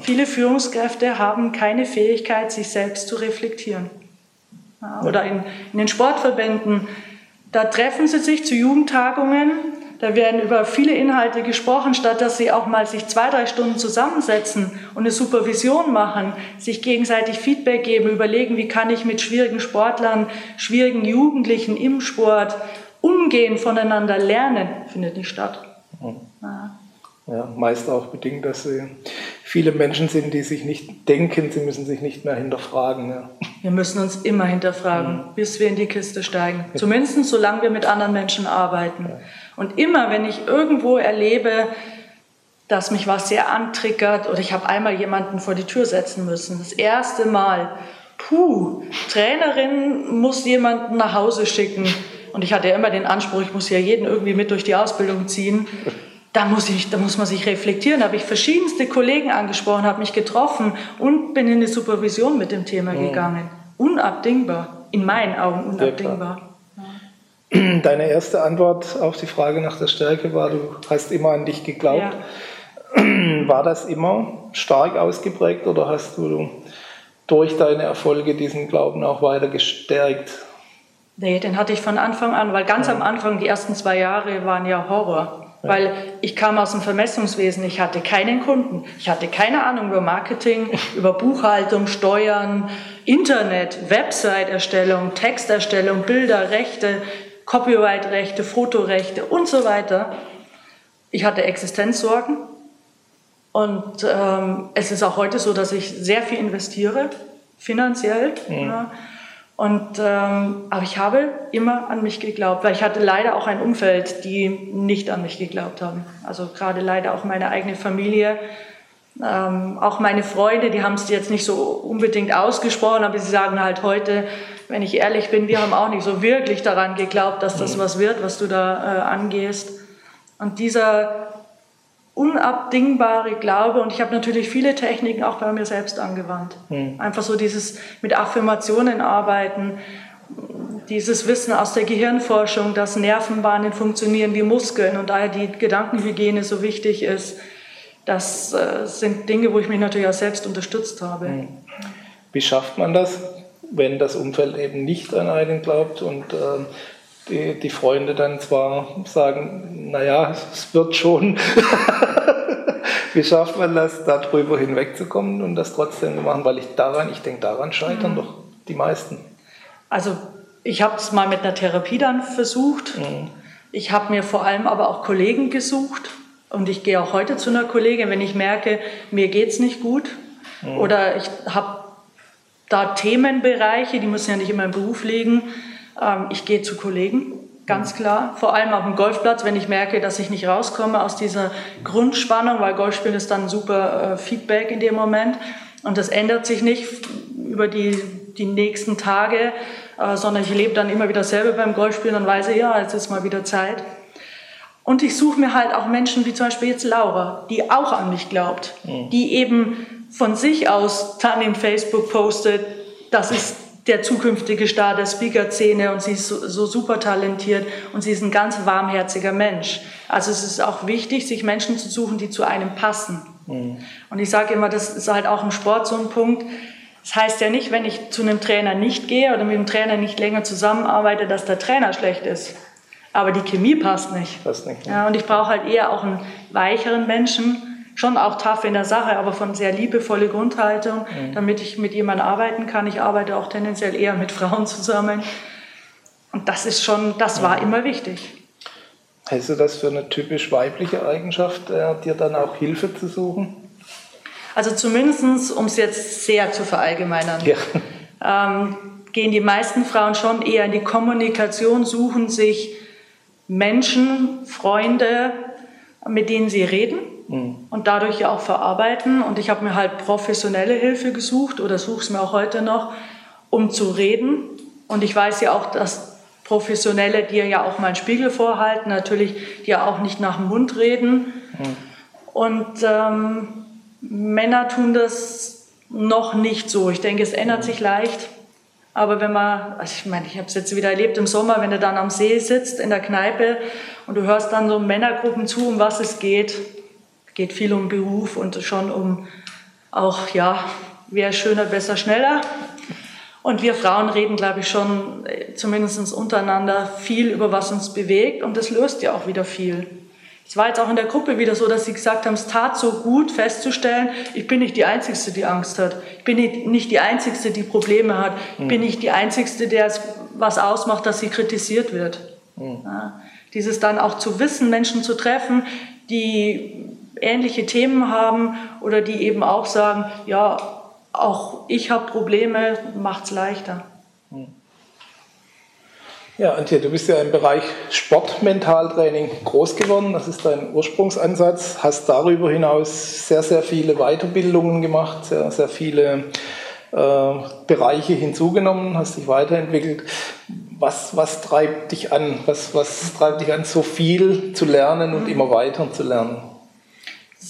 Viele Führungskräfte haben keine Fähigkeit, sich selbst zu reflektieren. Oder in, in den Sportverbänden, da treffen sie sich zu Jugendtagungen, da werden über viele Inhalte gesprochen, statt dass sie auch mal sich zwei, drei Stunden zusammensetzen und eine Supervision machen, sich gegenseitig Feedback geben, überlegen, wie kann ich mit schwierigen Sportlern, schwierigen Jugendlichen im Sport umgehen, voneinander lernen, findet nicht statt. Ja. ja, meist auch bedingt, dass sie viele Menschen sind, die sich nicht denken, sie müssen sich nicht mehr hinterfragen. Ja. Wir müssen uns immer hinterfragen, mhm. bis wir in die Kiste steigen. Zumindest solange wir mit anderen Menschen arbeiten. Ja. Und immer, wenn ich irgendwo erlebe, dass mich was sehr antriggert oder ich habe einmal jemanden vor die Tür setzen müssen, das erste Mal, puh, Trainerin muss jemanden nach Hause schicken. Und ich hatte ja immer den Anspruch, ich muss ja jeden irgendwie mit durch die Ausbildung ziehen da muss, ich, da muss man sich reflektieren. Da habe ich verschiedenste Kollegen angesprochen, habe mich getroffen und bin in eine Supervision mit dem Thema mhm. gegangen. Unabdingbar, in meinen Augen unabdingbar. Deine erste Antwort auf die Frage nach der Stärke war, du hast immer an dich geglaubt. Ja. War das immer stark ausgeprägt oder hast du durch deine Erfolge diesen Glauben auch weiter gestärkt? Nee, den hatte ich von Anfang an, weil ganz ja. am Anfang, die ersten zwei Jahre waren ja Horror. Weil ich kam aus dem Vermessungswesen, ich hatte keinen Kunden, ich hatte keine Ahnung über Marketing, [LAUGHS] über Buchhaltung, Steuern, Internet, Website-Erstellung, Texterstellung, Bilder, Rechte, Copyright-Rechte, Fotorechte und so weiter. Ich hatte Existenzsorgen und ähm, es ist auch heute so, dass ich sehr viel investiere, finanziell. Mhm. Ja. Und, ähm, aber ich habe immer an mich geglaubt, weil ich hatte leider auch ein Umfeld, die nicht an mich geglaubt haben. Also gerade leider auch meine eigene Familie, ähm, auch meine Freunde, die haben es jetzt nicht so unbedingt ausgesprochen, aber sie sagen halt heute, wenn ich ehrlich bin, wir haben auch nicht so wirklich daran geglaubt, dass das was wird, was du da äh, angehst. Und dieser unabdingbare Glaube und ich habe natürlich viele Techniken auch bei mir selbst angewandt. Mhm. Einfach so dieses mit Affirmationen arbeiten, dieses Wissen aus der Gehirnforschung, dass Nervenbahnen funktionieren wie Muskeln und daher die Gedankenhygiene so wichtig ist. Das äh, sind Dinge, wo ich mich natürlich auch selbst unterstützt habe. Mhm. Wie schafft man das, wenn das Umfeld eben nicht an einen glaubt und äh, die, die Freunde dann zwar sagen, naja, es wird schon. [LAUGHS] Wie schafft man das, darüber hinwegzukommen und das trotzdem zu machen? Weil ich daran, ich denke, daran scheitern mhm. doch die meisten. Also ich habe es mal mit einer Therapie dann versucht. Mhm. Ich habe mir vor allem aber auch Kollegen gesucht. Und ich gehe auch heute zu einer Kollegin, wenn ich merke, mir geht es nicht gut. Mhm. Oder ich habe da Themenbereiche, die müssen ja nicht immer im Beruf liegen, ähm, ich gehe zu Kollegen, ganz klar. Vor allem auf dem Golfplatz, wenn ich merke, dass ich nicht rauskomme aus dieser Grundspannung, weil Golfspielen ist dann super äh, Feedback in dem Moment. Und das ändert sich nicht über die, die nächsten Tage, äh, sondern ich lebe dann immer wieder selber beim Golfspielen und weiß, ja, jetzt ist mal wieder Zeit. Und ich suche mir halt auch Menschen wie zum Beispiel jetzt Laura, die auch an mich glaubt, mhm. die eben von sich aus dann in Facebook postet, das ist der zukünftige Star der Speaker-Szene und sie ist so, so, super talentiert und sie ist ein ganz warmherziger Mensch. Also es ist auch wichtig, sich Menschen zu suchen, die zu einem passen. Mhm. Und ich sage immer, das ist halt auch im Sport so ein Punkt. Das heißt ja nicht, wenn ich zu einem Trainer nicht gehe oder mit dem Trainer nicht länger zusammenarbeite, dass der Trainer schlecht ist. Aber die Chemie passt nicht. Passt nicht. Ja, und ich brauche halt eher auch einen weicheren Menschen, schon auch tough in der Sache, aber von sehr liebevolle Grundhaltung, mhm. damit ich mit jemandem arbeiten kann. Ich arbeite auch tendenziell eher mit Frauen zusammen. Und das ist schon, das war immer wichtig. Hältst du das für eine typisch weibliche Eigenschaft, äh, dir dann auch Hilfe zu suchen? Also zumindest, um es jetzt sehr zu verallgemeinern, ja. ähm, gehen die meisten Frauen schon eher in die Kommunikation, suchen sich Menschen, Freunde, mit denen sie reden mhm. und dadurch ja auch verarbeiten. Und ich habe mir halt professionelle Hilfe gesucht oder suche es mir auch heute noch, um zu reden. Und ich weiß ja auch, dass Professionelle dir ja auch mal einen Spiegel vorhalten, natürlich dir auch nicht nach dem Mund reden. Mhm. Und ähm, Männer tun das noch nicht so. Ich denke, es ändert sich leicht. Aber wenn man, also ich meine, ich habe es jetzt wieder erlebt im Sommer, wenn du dann am See sitzt in der Kneipe und du hörst dann so Männergruppen zu, um was es geht, geht viel um Beruf und schon um auch, ja, wer schöner, besser, schneller. Und wir Frauen reden, glaube ich, schon äh, zumindest untereinander viel über was uns bewegt und das löst ja auch wieder viel. Es war jetzt auch in der Gruppe wieder so, dass sie gesagt haben, es tat so gut festzustellen, ich bin nicht die Einzige, die Angst hat. Ich bin nicht die Einzige, die Probleme hat. Ich mhm. bin nicht die Einzige, der es was ausmacht, dass sie kritisiert wird. Mhm. Ja, dieses dann auch zu wissen, Menschen zu treffen, die ähnliche Themen haben oder die eben auch sagen, ja, auch ich habe Probleme, macht es leichter. Ja, Antje, du bist ja im Bereich Sportmentaltraining groß geworden. Das ist dein Ursprungsansatz. Hast darüber hinaus sehr, sehr viele Weiterbildungen gemacht, sehr, sehr viele äh, Bereiche hinzugenommen, hast dich weiterentwickelt. Was, was treibt dich an? Was, was treibt dich an, so viel zu lernen und mhm. immer weiter zu lernen?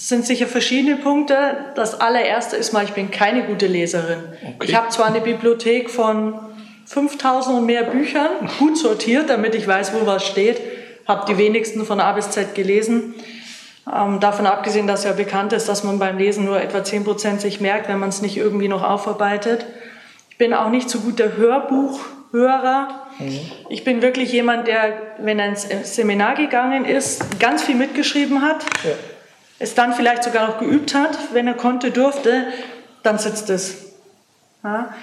Es sind sicher verschiedene Punkte. Das allererste ist mal, ich bin keine gute Leserin. Okay. Ich habe zwar eine Bibliothek von 5000 und mehr Büchern, gut sortiert, damit ich weiß, wo was steht, habe die wenigsten von A bis Z gelesen. Ähm, davon abgesehen, dass ja bekannt ist, dass man beim Lesen nur etwa 10% sich merkt, wenn man es nicht irgendwie noch aufarbeitet. Ich bin auch nicht so gut der Hörbuchhörer. Mhm. Ich bin wirklich jemand, der, wenn er ins Seminar gegangen ist, ganz viel mitgeschrieben hat. Ja es dann vielleicht sogar noch geübt hat, wenn er konnte, durfte, dann sitzt es. Ja?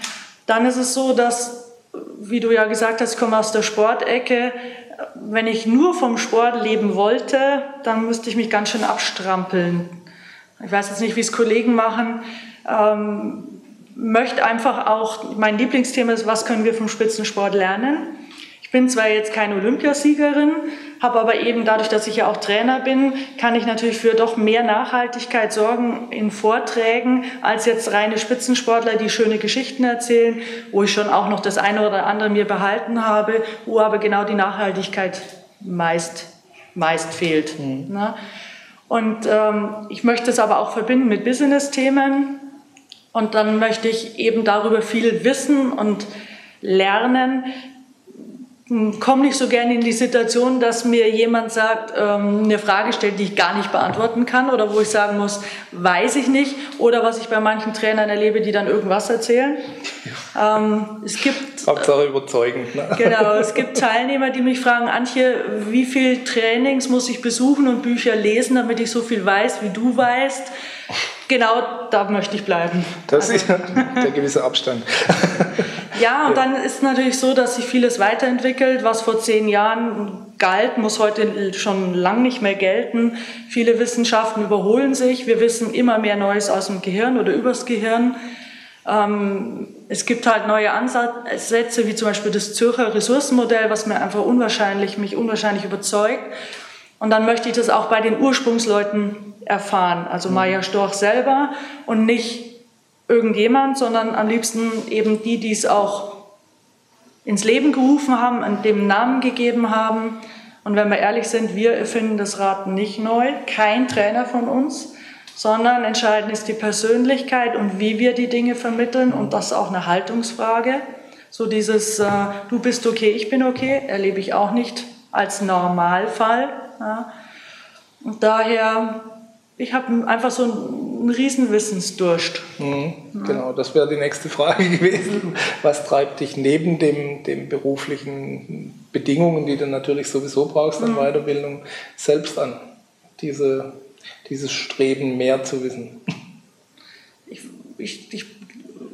Dann ist es so, dass, wie du ja gesagt hast, ich komme aus der Sportecke, wenn ich nur vom Sport leben wollte, dann müsste ich mich ganz schön abstrampeln. Ich weiß jetzt nicht, wie es Kollegen machen. Ähm, möchte einfach auch, mein Lieblingsthema ist, was können wir vom Spitzensport lernen? Ich bin zwar jetzt keine Olympiasiegerin, habe aber eben dadurch, dass ich ja auch Trainer bin, kann ich natürlich für doch mehr Nachhaltigkeit sorgen in Vorträgen als jetzt reine Spitzensportler, die schöne Geschichten erzählen, wo ich schon auch noch das eine oder andere mir behalten habe, wo aber genau die Nachhaltigkeit meist, meist fehlt. Mhm. Ne? Und ähm, ich möchte es aber auch verbinden mit Business-Themen. Und dann möchte ich eben darüber viel wissen und lernen, komme nicht so gerne in die Situation, dass mir jemand sagt, ähm, eine Frage stellt, die ich gar nicht beantworten kann oder wo ich sagen muss, weiß ich nicht oder was ich bei manchen Trainern erlebe, die dann irgendwas erzählen. Ähm, es gibt Hauptsache überzeugend. Ne? Genau, es gibt Teilnehmer, die mich fragen, Antje, wie viel Trainings muss ich besuchen und Bücher lesen, damit ich so viel weiß, wie du weißt? Genau, da möchte ich bleiben. Das also. ist der gewisse Abstand. [LAUGHS] Ja, und dann ist natürlich so, dass sich vieles weiterentwickelt. Was vor zehn Jahren galt, muss heute schon lang nicht mehr gelten. Viele Wissenschaften überholen sich. Wir wissen immer mehr Neues aus dem Gehirn oder übers Gehirn. Ähm, es gibt halt neue Ansätze, wie zum Beispiel das Zürcher Ressourcenmodell, was mir einfach unwahrscheinlich, mich unwahrscheinlich überzeugt. Und dann möchte ich das auch bei den Ursprungsleuten erfahren, also mhm. Maya Storch selber und nicht irgendjemand, sondern am liebsten eben die, die es auch ins Leben gerufen haben, an dem Namen gegeben haben. Und wenn wir ehrlich sind, wir erfinden das Rad nicht neu, kein Trainer von uns, sondern entscheidend ist die Persönlichkeit und wie wir die Dinge vermitteln und das ist auch eine Haltungsfrage. So dieses äh, Du bist okay, ich bin okay, erlebe ich auch nicht als Normalfall. Ja. Und daher, ich habe einfach so einen riesen Wissensdurst. Mhm, ja. Genau, das wäre die nächste Frage [LAUGHS] gewesen. Was treibt dich neben dem, dem beruflichen Bedingungen, die du natürlich sowieso brauchst an mhm. Weiterbildung, selbst an? Diese dieses Streben, mehr zu wissen? Ich, ich, ich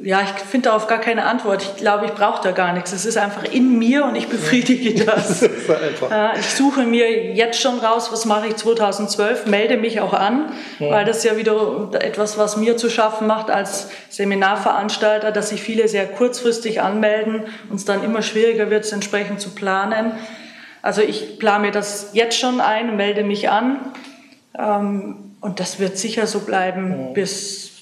ja, ich finde darauf gar keine Antwort. Ich glaube, ich brauche da gar nichts. Es ist einfach in mir und ich befriedige das. [LAUGHS] das ich suche mir jetzt schon raus, was mache ich 2012, melde mich auch an, ja. weil das ja wieder etwas, was mir zu schaffen macht als Seminarveranstalter, dass sich viele sehr kurzfristig anmelden und es dann immer schwieriger wird, es entsprechend zu planen. Also ich plane mir das jetzt schon ein, melde mich an ähm, und das wird sicher so bleiben ja. bis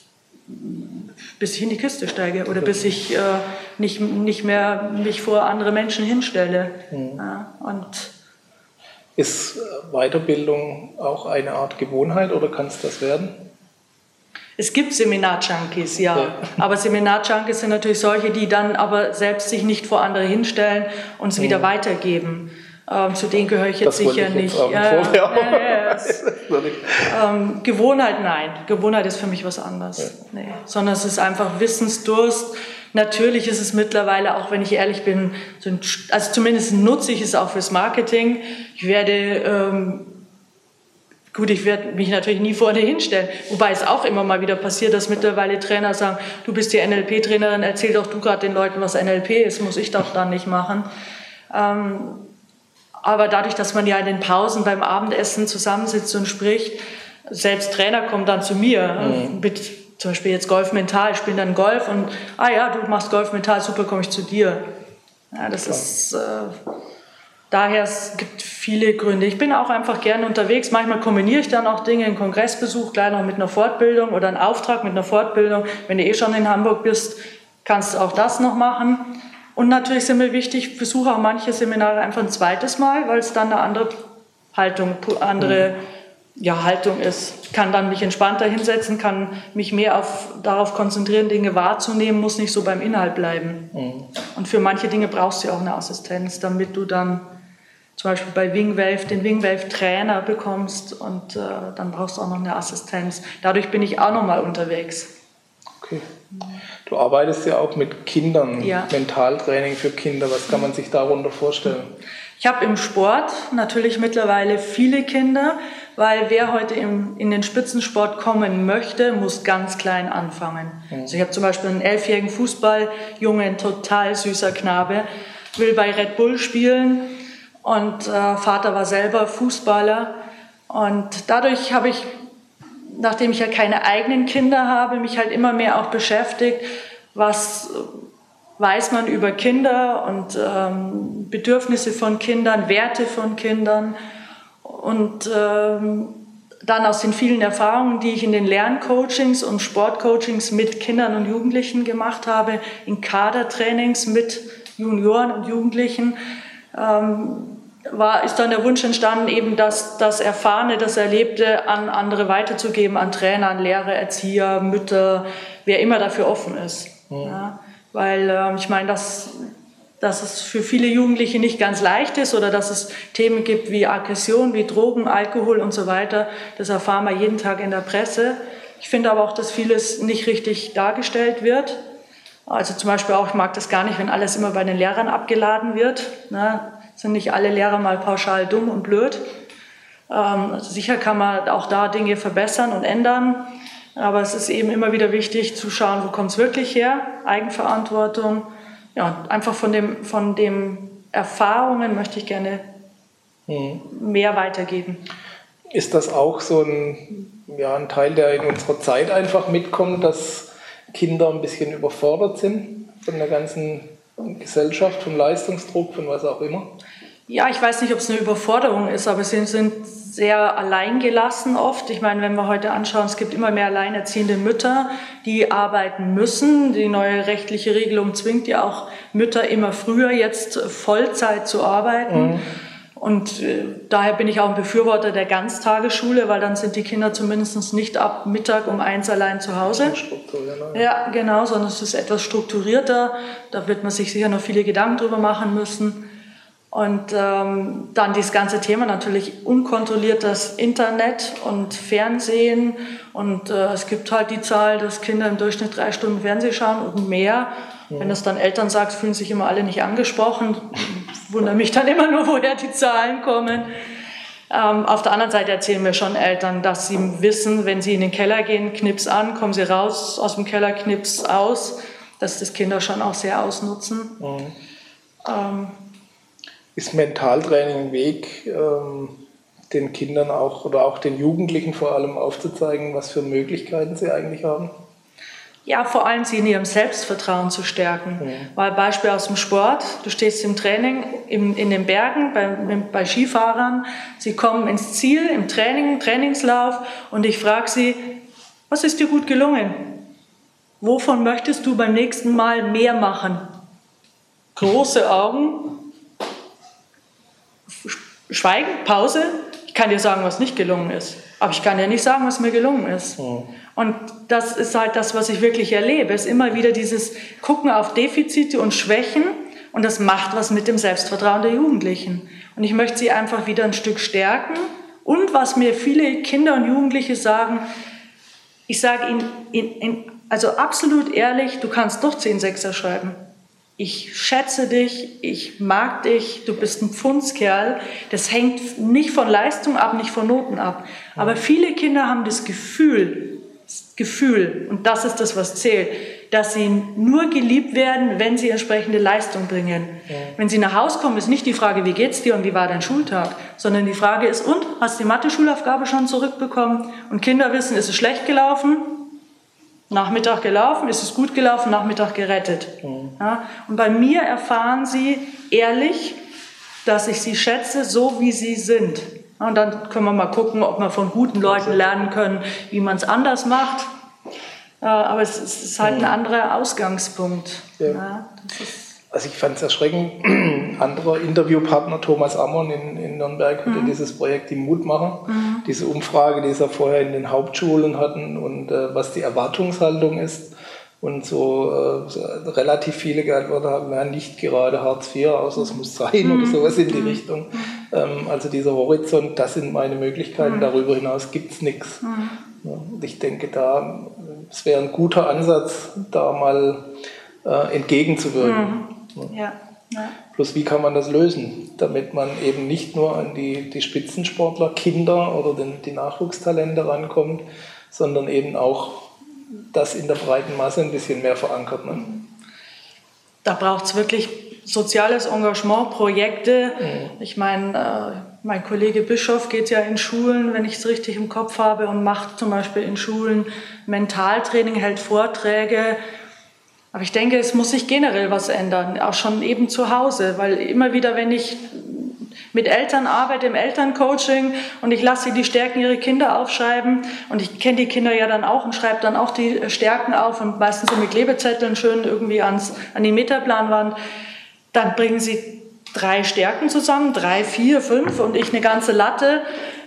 bis ich in die Kiste steige oder bis ich äh, nicht, nicht mehr mich vor andere Menschen hinstelle. Mhm. Ja, und ist Weiterbildung auch eine Art Gewohnheit oder kann es das werden? Es gibt Seminar-Junkies, ja. ja. Aber Seminar-Junkies sind natürlich solche, die dann aber selbst sich nicht vor andere hinstellen und es mhm. wieder weitergeben. Ähm, zu denen gehöre ich jetzt das sicher ich nicht. Jetzt ja, ja, [LAUGHS] ähm, Gewohnheit, nein. Gewohnheit ist für mich was anderes. Nee. Sondern es ist einfach Wissensdurst. Natürlich ist es mittlerweile, auch wenn ich ehrlich bin, also zumindest nutze ich es auch fürs Marketing. Ich werde ähm, Gut, ich werde mich natürlich nie vorne hinstellen. Wobei es auch immer mal wieder passiert, dass mittlerweile Trainer sagen, du bist die NLP-Trainerin, erzähl doch du gerade den Leuten, was NLP ist, muss ich doch dann nicht machen. Ähm, aber dadurch, dass man ja in den Pausen beim Abendessen zusammensitzt und spricht, selbst Trainer kommen dann zu mir mhm. mit zum Beispiel jetzt Golf mental, ich spiele dann Golf und ah ja, du machst Golf mental, super, komme ich zu dir. Ja, das Klar. ist äh, daher es gibt viele Gründe. Ich bin auch einfach gerne unterwegs. Manchmal kombiniere ich dann auch Dinge, einen Kongressbesuch gleich noch mit einer Fortbildung oder einen Auftrag mit einer Fortbildung. Wenn du eh schon in Hamburg bist, kannst du auch das noch machen. Und natürlich sind mir wichtig, ich besuche auch manche Seminare einfach ein zweites Mal, weil es dann eine andere Haltung, andere mhm. ja, Haltung ist. Ich kann dann mich entspannter hinsetzen, kann mich mehr auf, darauf konzentrieren, Dinge wahrzunehmen, muss nicht so beim Inhalt bleiben. Mhm. Und für manche Dinge brauchst du auch eine Assistenz, damit du dann zum Beispiel bei Wingwave den Wingwave-Trainer bekommst und äh, dann brauchst du auch noch eine Assistenz. Dadurch bin ich auch noch mal unterwegs. Okay. Du arbeitest ja auch mit Kindern, ja. Mentaltraining für Kinder. Was kann man sich darunter vorstellen? Ich habe im Sport natürlich mittlerweile viele Kinder, weil wer heute im, in den Spitzensport kommen möchte, muss ganz klein anfangen. Mhm. Also ich habe zum Beispiel einen elfjährigen Fußballjungen, total süßer Knabe, will bei Red Bull spielen und äh, Vater war selber Fußballer. Und dadurch habe ich nachdem ich ja keine eigenen Kinder habe, mich halt immer mehr auch beschäftigt, was weiß man über Kinder und ähm, Bedürfnisse von Kindern, Werte von Kindern und ähm, dann aus den vielen Erfahrungen, die ich in den Lerncoachings und Sportcoachings mit Kindern und Jugendlichen gemacht habe, in Kadertrainings mit Junioren und Jugendlichen, ähm, war, ist dann der Wunsch entstanden, eben das, das Erfahrene, das Erlebte an andere weiterzugeben, an Trainer, an Lehrer, Erzieher, Mütter, wer immer dafür offen ist. Mhm. Ja, weil äh, ich meine, dass, dass es für viele Jugendliche nicht ganz leicht ist oder dass es Themen gibt wie Aggression, wie Drogen, Alkohol und so weiter, das erfahren wir jeden Tag in der Presse. Ich finde aber auch, dass vieles nicht richtig dargestellt wird. Also zum Beispiel auch, ich mag das gar nicht, wenn alles immer bei den Lehrern abgeladen wird. Ne? Sind nicht alle Lehrer mal pauschal dumm und blöd. Ähm, also sicher kann man auch da Dinge verbessern und ändern, aber es ist eben immer wieder wichtig zu schauen, wo kommt es wirklich her, Eigenverantwortung. Ja, einfach von dem, von dem Erfahrungen möchte ich gerne mhm. mehr weitergeben. Ist das auch so ein, ja, ein Teil, der in unserer Zeit einfach mitkommt, dass Kinder ein bisschen überfordert sind von der ganzen Gesellschaft, vom Leistungsdruck, von was auch immer? Ja, ich weiß nicht, ob es eine Überforderung ist, aber sie sind sehr alleingelassen oft. Ich meine, wenn wir heute anschauen, es gibt immer mehr alleinerziehende Mütter, die arbeiten müssen. Die neue rechtliche Regelung zwingt ja auch Mütter immer früher jetzt Vollzeit zu arbeiten. Mhm. Und äh, daher bin ich auch ein Befürworter der Ganztagesschule, weil dann sind die Kinder zumindest nicht ab Mittag um eins allein zu Hause. Ja, genau, sondern es ist etwas strukturierter. Da wird man sich sicher noch viele Gedanken drüber machen müssen. Und ähm, dann dieses ganze Thema natürlich unkontrolliertes Internet und Fernsehen. Und äh, es gibt halt die Zahl, dass Kinder im Durchschnitt drei Stunden Fernsehen schauen und mehr. Wenn das dann Eltern sagt, fühlen sich immer alle nicht angesprochen. Wundere mich dann immer nur, [LAUGHS] woher die Zahlen kommen. Ähm, auf der anderen Seite erzählen mir schon Eltern, dass sie wissen, wenn sie in den Keller gehen, Knips an, kommen sie raus aus dem Keller, Knips aus, dass das Kinder schon auch sehr ausnutzen. Mhm. Ähm, ist Mentaltraining ein Weg, ähm, den Kindern auch oder auch den Jugendlichen vor allem aufzuzeigen, was für Möglichkeiten sie eigentlich haben? Ja, vor allem sie in ihrem Selbstvertrauen zu stärken. Mhm. Weil Beispiel aus dem Sport, du stehst im Training im, in den Bergen bei, bei Skifahrern, sie kommen ins Ziel im Training, Trainingslauf und ich frage sie, was ist dir gut gelungen? Wovon möchtest du beim nächsten Mal mehr machen? Große Augen, Schweigen, Pause. Ich kann dir sagen, was nicht gelungen ist. Aber ich kann dir nicht sagen, was mir gelungen ist. Mhm. Und das ist halt das, was ich wirklich erlebe. Es ist immer wieder dieses Gucken auf Defizite und Schwächen. Und das macht was mit dem Selbstvertrauen der Jugendlichen. Und ich möchte sie einfach wieder ein Stück stärken. Und was mir viele Kinder und Jugendliche sagen, ich sage ihnen, in, in, also absolut ehrlich, du kannst doch 10 Sechser schreiben ich schätze dich, ich mag dich, du bist ein Pfundskerl. Das hängt nicht von Leistung ab, nicht von Noten ab. Aber viele Kinder haben das Gefühl, Gefühl, und das ist das, was zählt, dass sie nur geliebt werden, wenn sie entsprechende Leistung bringen. Ja. Wenn sie nach Hause kommen, ist nicht die Frage, wie geht's dir und wie war dein Schultag, sondern die Frage ist, und hast du die Mathe-Schulaufgabe schon zurückbekommen? Und Kinder wissen, ist es schlecht gelaufen? Nachmittag gelaufen, ist es gut gelaufen, Nachmittag gerettet. Mhm. Ja, und bei mir erfahren sie ehrlich, dass ich sie schätze, so wie sie sind. Ja, und dann können wir mal gucken, ob wir von guten Leuten lernen können, wie man es anders macht. Ja, aber es ist halt ein mhm. anderer Ausgangspunkt. Ja. Also ich fand es erschreckend, ein [CLEARS THROAT] anderer Interviewpartner, Thomas Ammon in, in Nürnberg, hatte mhm. dieses Projekt Die Mutmacher, mhm. diese Umfrage, die sie vorher in den Hauptschulen hatten und äh, was die Erwartungshaltung ist. Und so, äh, so relativ viele geantwortet haben, ja, nicht gerade Hartz IV, außer es muss sein mhm. oder sowas in die mhm. Richtung. Ähm, also dieser Horizont, das sind meine Möglichkeiten, mhm. darüber hinaus gibt es nichts. Ja, ich denke, da es wäre ein guter Ansatz, da mal äh, entgegenzuwirken. Ja. Ja. Plus wie kann man das lösen, damit man eben nicht nur an die, die Spitzensportler, Kinder oder den, die Nachwuchstalente rankommt, sondern eben auch das in der breiten Masse ein bisschen mehr verankert. Ne? Da braucht es wirklich soziales Engagement, Projekte. Mhm. Ich meine, äh, mein Kollege Bischof geht ja in Schulen, wenn ich es richtig im Kopf habe, und macht zum Beispiel in Schulen Mentaltraining, hält Vorträge aber ich denke, es muss sich generell was ändern, auch schon eben zu Hause, weil immer wieder, wenn ich mit Eltern arbeite im Elterncoaching und ich lasse sie die Stärken ihrer Kinder aufschreiben und ich kenne die Kinder ja dann auch und schreibe dann auch die Stärken auf und meistens so mit Klebezetteln schön irgendwie ans, an die Metaplanwand, dann bringen sie drei Stärken zusammen, drei, vier, fünf und ich eine ganze Latte,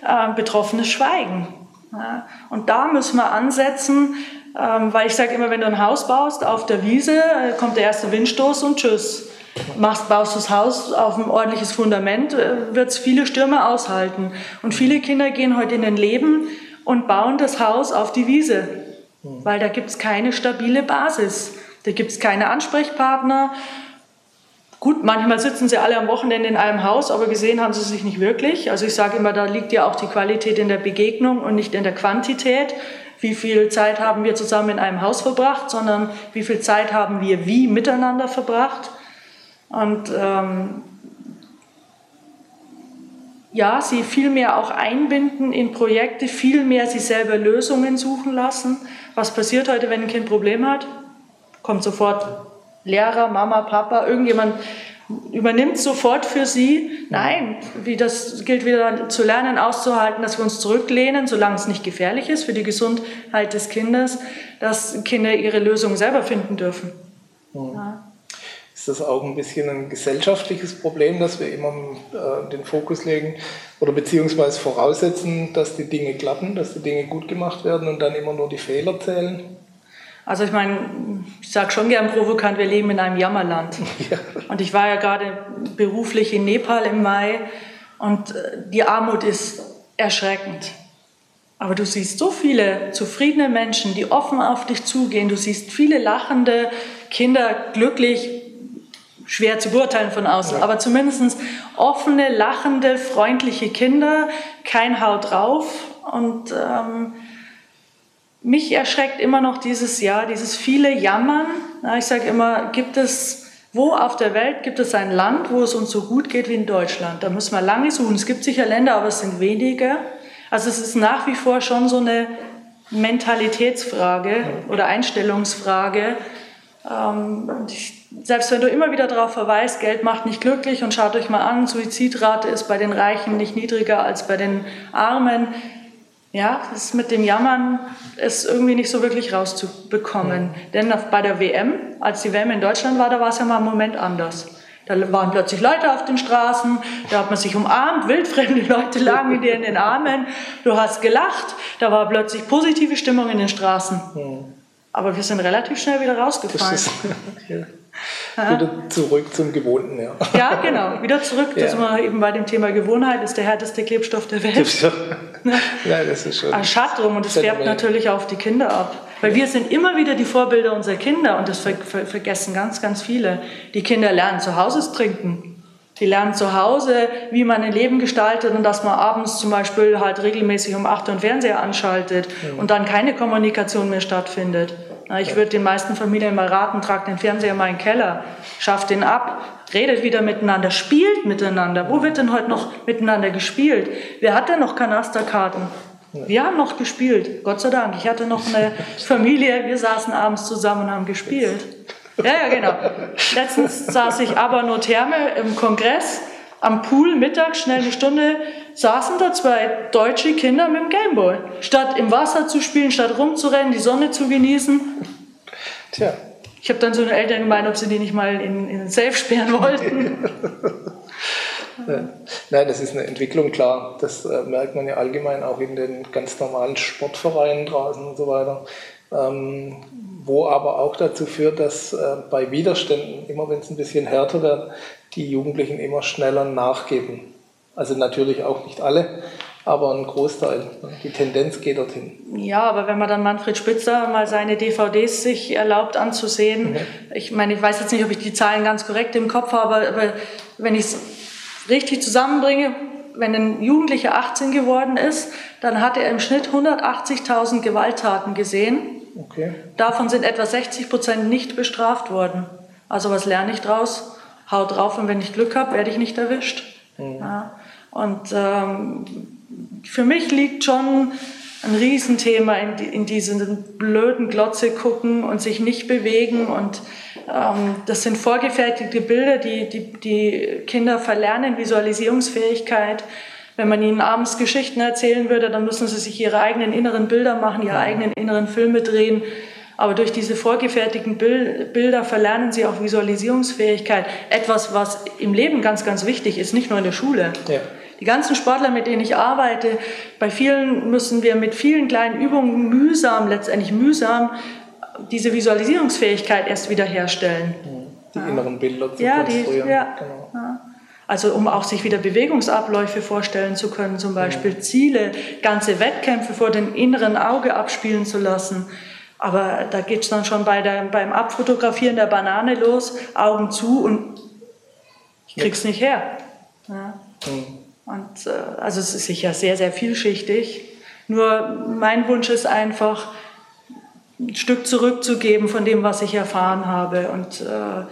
äh, betroffenes Schweigen. Ja, und da müssen wir ansetzen, ähm, weil ich sage immer, wenn du ein Haus baust auf der Wiese, äh, kommt der erste Windstoß und tschüss. Machst, baust das Haus auf ein ordentliches Fundament, äh, wird es viele Stürme aushalten. Und viele Kinder gehen heute in ein Leben und bauen das Haus auf die Wiese, weil da gibt es keine stabile Basis. Da gibt es keine Ansprechpartner. Gut, manchmal sitzen sie alle am Wochenende in einem Haus, aber gesehen haben sie sich nicht wirklich. Also ich sage immer, da liegt ja auch die Qualität in der Begegnung und nicht in der Quantität wie viel Zeit haben wir zusammen in einem Haus verbracht, sondern wie viel Zeit haben wir wie miteinander verbracht. Und ähm, ja, sie viel mehr auch einbinden in Projekte, viel mehr sie selber Lösungen suchen lassen. Was passiert heute, wenn ein Kind ein Problem hat? Kommt sofort Lehrer, Mama, Papa, irgendjemand übernimmt sofort für sie. Nein, wie das gilt wieder zu lernen, auszuhalten, dass wir uns zurücklehnen, solange es nicht gefährlich ist für die Gesundheit des Kindes, dass Kinder ihre Lösung selber finden dürfen. Mhm. Ja. Ist das auch ein bisschen ein gesellschaftliches Problem, dass wir immer äh, den Fokus legen oder beziehungsweise voraussetzen, dass die Dinge klappen, dass die Dinge gut gemacht werden und dann immer nur die Fehler zählen? Also ich meine, ich sage schon gern provokant, wir leben in einem Jammerland. [LAUGHS] Ja. Und ich war ja gerade beruflich in Nepal im Mai und äh, die Armut ist erschreckend. Aber du siehst so viele zufriedene Menschen, die offen auf dich zugehen. Du siehst viele lachende Kinder, glücklich, schwer zu beurteilen von außen, ja. aber zumindest offene, lachende, freundliche Kinder, kein Haut drauf und ähm, mich erschreckt immer noch dieses Jahr, dieses viele Jammern. Ich sage immer, gibt es, wo auf der Welt gibt es ein Land, wo es uns so gut geht wie in Deutschland? Da müssen wir lange suchen. Es gibt sicher Länder, aber es sind wenige. Also es ist nach wie vor schon so eine Mentalitätsfrage oder Einstellungsfrage. Ähm, selbst wenn du immer wieder darauf verweist, Geld macht nicht glücklich und schaut euch mal an, Suizidrate ist bei den Reichen nicht niedriger als bei den Armen ja, das mit dem Jammern ist irgendwie nicht so wirklich rauszubekommen. Mhm. Denn bei der WM, als die WM in Deutschland war, da war es ja mal einen Moment anders. Da waren plötzlich Leute auf den Straßen, da hat man sich umarmt, wildfremde [LAUGHS] Leute lagen dir in den Armen, du hast gelacht, da war plötzlich positive Stimmung in den Straßen. Mhm. Aber wir sind relativ schnell wieder rausgefallen. [LAUGHS] wieder zurück zum Gewohnten, ja. Ja, genau, wieder zurück. Ja. Das wir eben bei dem Thema Gewohnheit ist der härteste Klebstoff der Welt. [LAUGHS] ja, das ist schon. Erschattung und das färbt natürlich auf die Kinder ab. Weil wir sind immer wieder die Vorbilder unserer Kinder und das ver ver vergessen ganz, ganz viele. Die Kinder lernen zu Hause Trinken. Die lernen zu Hause, wie man ein Leben gestaltet und dass man abends zum Beispiel halt regelmäßig um 8 Uhr den Fernseher anschaltet mhm. und dann keine Kommunikation mehr stattfindet. Ich würde den meisten Familien mal raten, tragt den Fernseher mal in den Keller, schafft den ab, redet wieder miteinander, spielt miteinander. Wo wird denn heute noch miteinander gespielt? Wer hat denn noch Kanasterkarten? Wir haben noch gespielt, Gott sei Dank. Ich hatte noch eine [LAUGHS] Familie, wir saßen abends zusammen und haben gespielt. Ja, ja, genau. Letztens saß ich aber nur Therme im Kongress am Pool mittags, schnell eine Stunde, saßen da zwei deutsche Kinder mit dem Gameboy. Statt im Wasser zu spielen, statt rumzurennen, die Sonne zu genießen. Tja. Ich habe dann so eine Eltern gemeint, ob sie die nicht mal in, in den Safe sperren wollten. [LAUGHS] Nein, das ist eine Entwicklung, klar. Das äh, merkt man ja allgemein auch in den ganz normalen Sportvereinen draußen und so weiter. Ähm, wo aber auch dazu führt, dass äh, bei Widerständen, immer wenn es ein bisschen härter wird, die Jugendlichen immer schneller nachgeben. Also natürlich auch nicht alle, aber ein Großteil. Die Tendenz geht dorthin. Ja, aber wenn man dann Manfred Spitzer mal seine DVDs sich erlaubt anzusehen, mhm. ich meine, ich weiß jetzt nicht, ob ich die Zahlen ganz korrekt im Kopf habe, aber wenn ich es richtig zusammenbringe, wenn ein Jugendlicher 18 geworden ist, dann hat er im Schnitt 180.000 Gewalttaten gesehen. Okay. Davon sind etwa 60 Prozent nicht bestraft worden. Also was lerne ich daraus? Hau drauf und wenn ich Glück habe, werde ich nicht erwischt. Mhm. Ja. Und ähm, für mich liegt schon ein Riesenthema in, die, in diesen blöden Glotze gucken und sich nicht bewegen. Und ähm, das sind vorgefertigte Bilder, die, die die Kinder verlernen, Visualisierungsfähigkeit. Wenn man ihnen abends Geschichten erzählen würde, dann müssen sie sich ihre eigenen inneren Bilder machen, ihre eigenen inneren Filme drehen. Aber durch diese vorgefertigten Bilder verlernen sie auch Visualisierungsfähigkeit. Etwas, was im Leben ganz, ganz wichtig ist, nicht nur in der Schule. Ja. Die ganzen Sportler, mit denen ich arbeite, bei vielen müssen wir mit vielen kleinen Übungen mühsam, letztendlich mühsam, diese Visualisierungsfähigkeit erst wieder herstellen. Die ja. inneren Bilder zu ja, konstruieren. Die, ja. Genau. Ja. Also um auch sich wieder Bewegungsabläufe vorstellen zu können, zum Beispiel Ziele, ganze Wettkämpfe vor dem inneren Auge abspielen zu lassen. Aber da geht es dann schon bei der, beim Abfotografieren der Banane los, Augen zu und ich krieg's nicht her. Ja. Mhm. Und äh, also es ist sicher sehr, sehr vielschichtig. Nur mein Wunsch ist einfach, ein Stück zurückzugeben von dem, was ich erfahren habe. Und äh,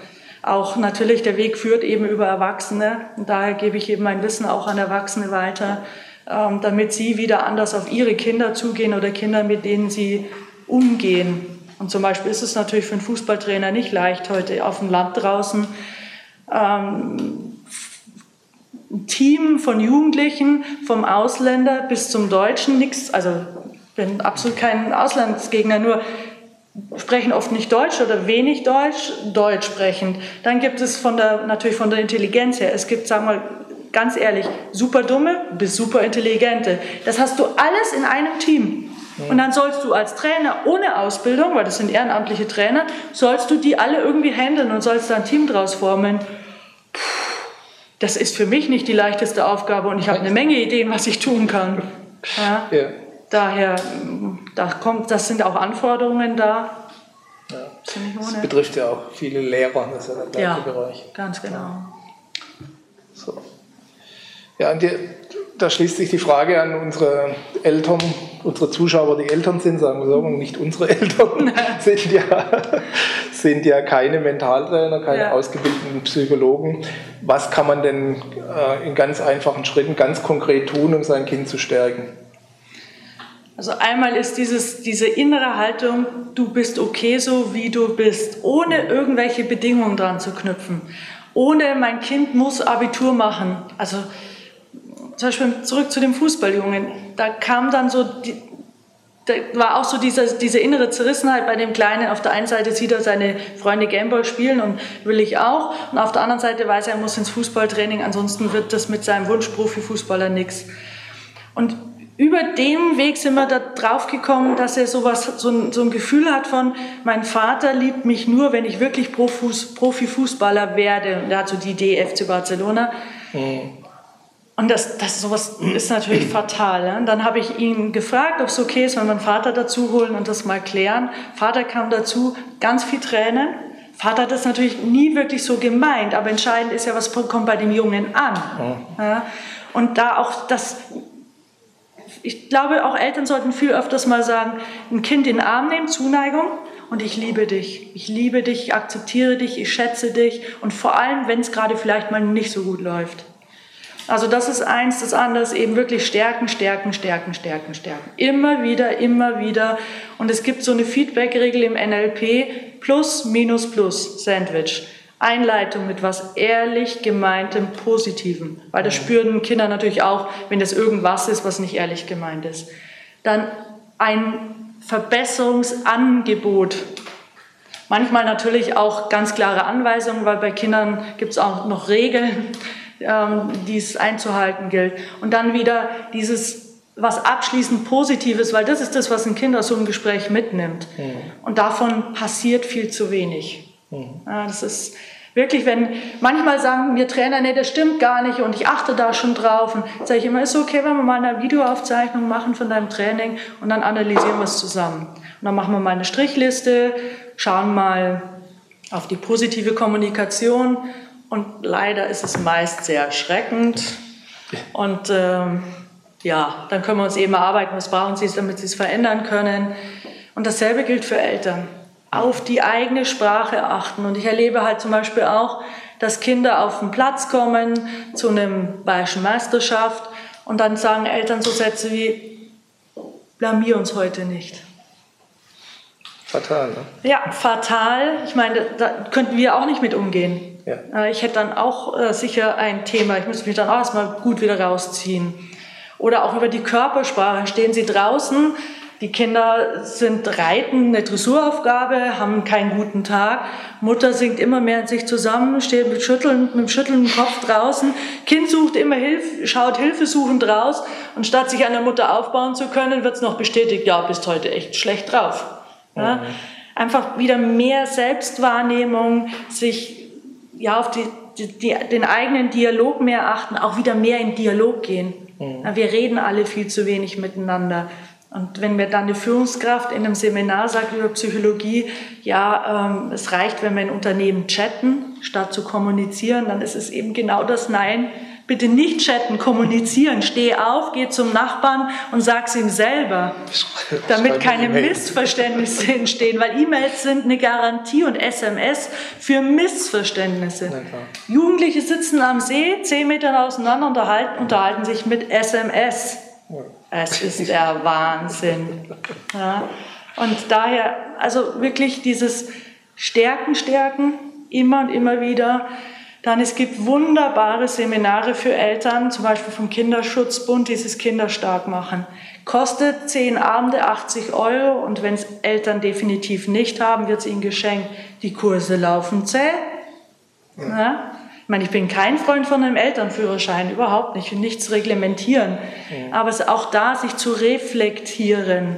auch natürlich der Weg führt eben über Erwachsene. Und daher gebe ich eben mein Wissen auch an Erwachsene weiter, ähm, damit sie wieder anders auf ihre Kinder zugehen oder Kinder, mit denen sie umgehen. Und zum Beispiel ist es natürlich für einen Fußballtrainer nicht leicht, heute auf dem Land draußen ähm, ein Team von Jugendlichen, vom Ausländer bis zum Deutschen, nichts, also bin absolut kein Auslandsgegner, nur sprechen oft nicht Deutsch oder wenig Deutsch, Deutsch sprechend. Dann gibt es von der, natürlich von der Intelligenz her, es gibt, sagen wir ganz ehrlich, super dumme bis super intelligente. Das hast du alles in einem Team. Und dann sollst du als Trainer ohne Ausbildung, weil das sind ehrenamtliche Trainer, sollst du die alle irgendwie handeln und sollst da ein Team draus formen. Puh, das ist für mich nicht die leichteste Aufgabe und ich habe eine Menge Ideen, was ich tun kann. Ja? ja. Daher, da kommt, das sind auch Anforderungen da. Ja. Das betrifft ja auch viele Lehrer, das ist ja der gleiche ja, Bereich. Ganz genau. So. Ja, und die, da schließt sich die Frage an unsere Eltern, unsere Zuschauer, die Eltern sind, sagen wir so, nicht unsere [LAUGHS] Eltern, [LAUGHS] sind ja, sind ja keine Mentaltrainer, keine ja. ausgebildeten Psychologen. Was kann man denn äh, in ganz einfachen Schritten ganz konkret tun, um sein Kind zu stärken? Also einmal ist dieses, diese innere Haltung, du bist okay so, wie du bist, ohne irgendwelche Bedingungen dran zu knüpfen. Ohne mein Kind muss Abitur machen. Also zum Beispiel zurück zu dem Fußballjungen. Da kam dann so, da war auch so diese, diese innere Zerrissenheit bei dem Kleinen. Auf der einen Seite sieht er seine Freunde Gameball spielen und will ich auch. Und auf der anderen Seite weiß er, er muss ins Fußballtraining, ansonsten wird das mit seinem Wunsch Profifußballer nichts. Und über den Weg sind wir da drauf gekommen, dass er sowas, so ein, so ein Gefühl hat von, mein Vater liebt mich nur, wenn ich wirklich Profifußballer werde. Und hat so die Idee FC Barcelona. Mhm. Und das, das sowas ist natürlich fatal. Ja? Dann habe ich ihn gefragt, ob es okay ist, wenn wir einen Vater dazu holen und das mal klären. Vater kam dazu, ganz viel Tränen. Vater hat das natürlich nie wirklich so gemeint, aber entscheidend ist ja, was kommt bei dem Jungen an. Ja? Und da auch das ich glaube, auch Eltern sollten viel öfters mal sagen, ein Kind in den Arm nehmen, Zuneigung und ich liebe dich. Ich liebe dich, ich akzeptiere dich, ich schätze dich und vor allem, wenn es gerade vielleicht mal nicht so gut läuft. Also das ist eins, das andere ist eben wirklich stärken, stärken, stärken, stärken, stärken. Immer wieder, immer wieder. Und es gibt so eine Feedback-Regel im NLP, plus, minus, plus, Sandwich. Einleitung mit was ehrlich gemeintem Positivem, weil das spüren Kinder natürlich auch, wenn das irgendwas ist, was nicht ehrlich gemeint ist. Dann ein Verbesserungsangebot. Manchmal natürlich auch ganz klare Anweisungen, weil bei Kindern gibt es auch noch Regeln, ähm, die es einzuhalten gilt. Und dann wieder dieses was abschließend Positives, weil das ist das, was ein Kind aus so einem Gespräch mitnimmt. Mhm. Und davon passiert viel zu wenig. Mhm. Ja, das ist wirklich, wenn manchmal sagen mir Trainer, nee, das stimmt gar nicht und ich achte da schon drauf und sage ich immer, ist okay, wenn wir mal eine Videoaufzeichnung machen von deinem Training und dann analysieren wir es zusammen. Und dann machen wir mal eine Strichliste, schauen mal auf die positive Kommunikation und leider ist es meist sehr erschreckend und ähm, ja, dann können wir uns eben erarbeiten, was brauchen sie, damit sie es verändern können. Und dasselbe gilt für Eltern auf die eigene Sprache achten. Und ich erlebe halt zum Beispiel auch, dass Kinder auf den Platz kommen zu einem bayerischen Meisterschaft und dann sagen Eltern so Sätze wie, blamier uns heute nicht. Fatal, ne? Ja, fatal. Ich meine, da könnten wir auch nicht mit umgehen. Ja. Äh, ich hätte dann auch äh, sicher ein Thema. Ich müsste mich dann auch erstmal gut wieder rausziehen. Oder auch über die Körpersprache. Stehen Sie draußen, die Kinder sind reiten, eine Dressuraufgabe, haben keinen guten Tag. Mutter sinkt immer mehr in sich zusammen, steht mit, schütteln, mit dem schüttelnden Kopf draußen. Kind sucht immer Hilfe, schaut hilfesuchend raus. Und statt sich an der Mutter aufbauen zu können, wird es noch bestätigt, ja, bist heute echt schlecht drauf. Ja? Mhm. Einfach wieder mehr Selbstwahrnehmung, sich ja, auf die, die, den eigenen Dialog mehr achten, auch wieder mehr in Dialog gehen. Mhm. Wir reden alle viel zu wenig miteinander. Und wenn mir dann die Führungskraft in einem Seminar sagt über Psychologie, ja, ähm, es reicht, wenn wir in Unternehmen chatten, statt zu kommunizieren, dann ist es eben genau das Nein. Bitte nicht chatten, kommunizieren. Steh auf, geh zum Nachbarn und sag's ihm selber, [LAUGHS] damit keine Missverständnisse entstehen, weil E-Mails sind eine Garantie und SMS für Missverständnisse. Jugendliche sitzen am See, zehn Meter auseinander, unterhalten, unterhalten sich mit SMS. Es ist der Wahnsinn. Ja. Und daher, also wirklich dieses Stärken, Stärken, immer und immer wieder. Dann es gibt wunderbare Seminare für Eltern, zum Beispiel vom Kinderschutzbund, dieses Kinderstark machen. Kostet zehn Abende 80 Euro und wenn es Eltern definitiv nicht haben, wird es ihnen geschenkt. Die Kurse laufen zäh. Ja meine, ich bin kein Freund von einem Elternführerschein, überhaupt nicht, ich will nichts reglementieren. Mhm. Aber es auch da, sich zu reflektieren,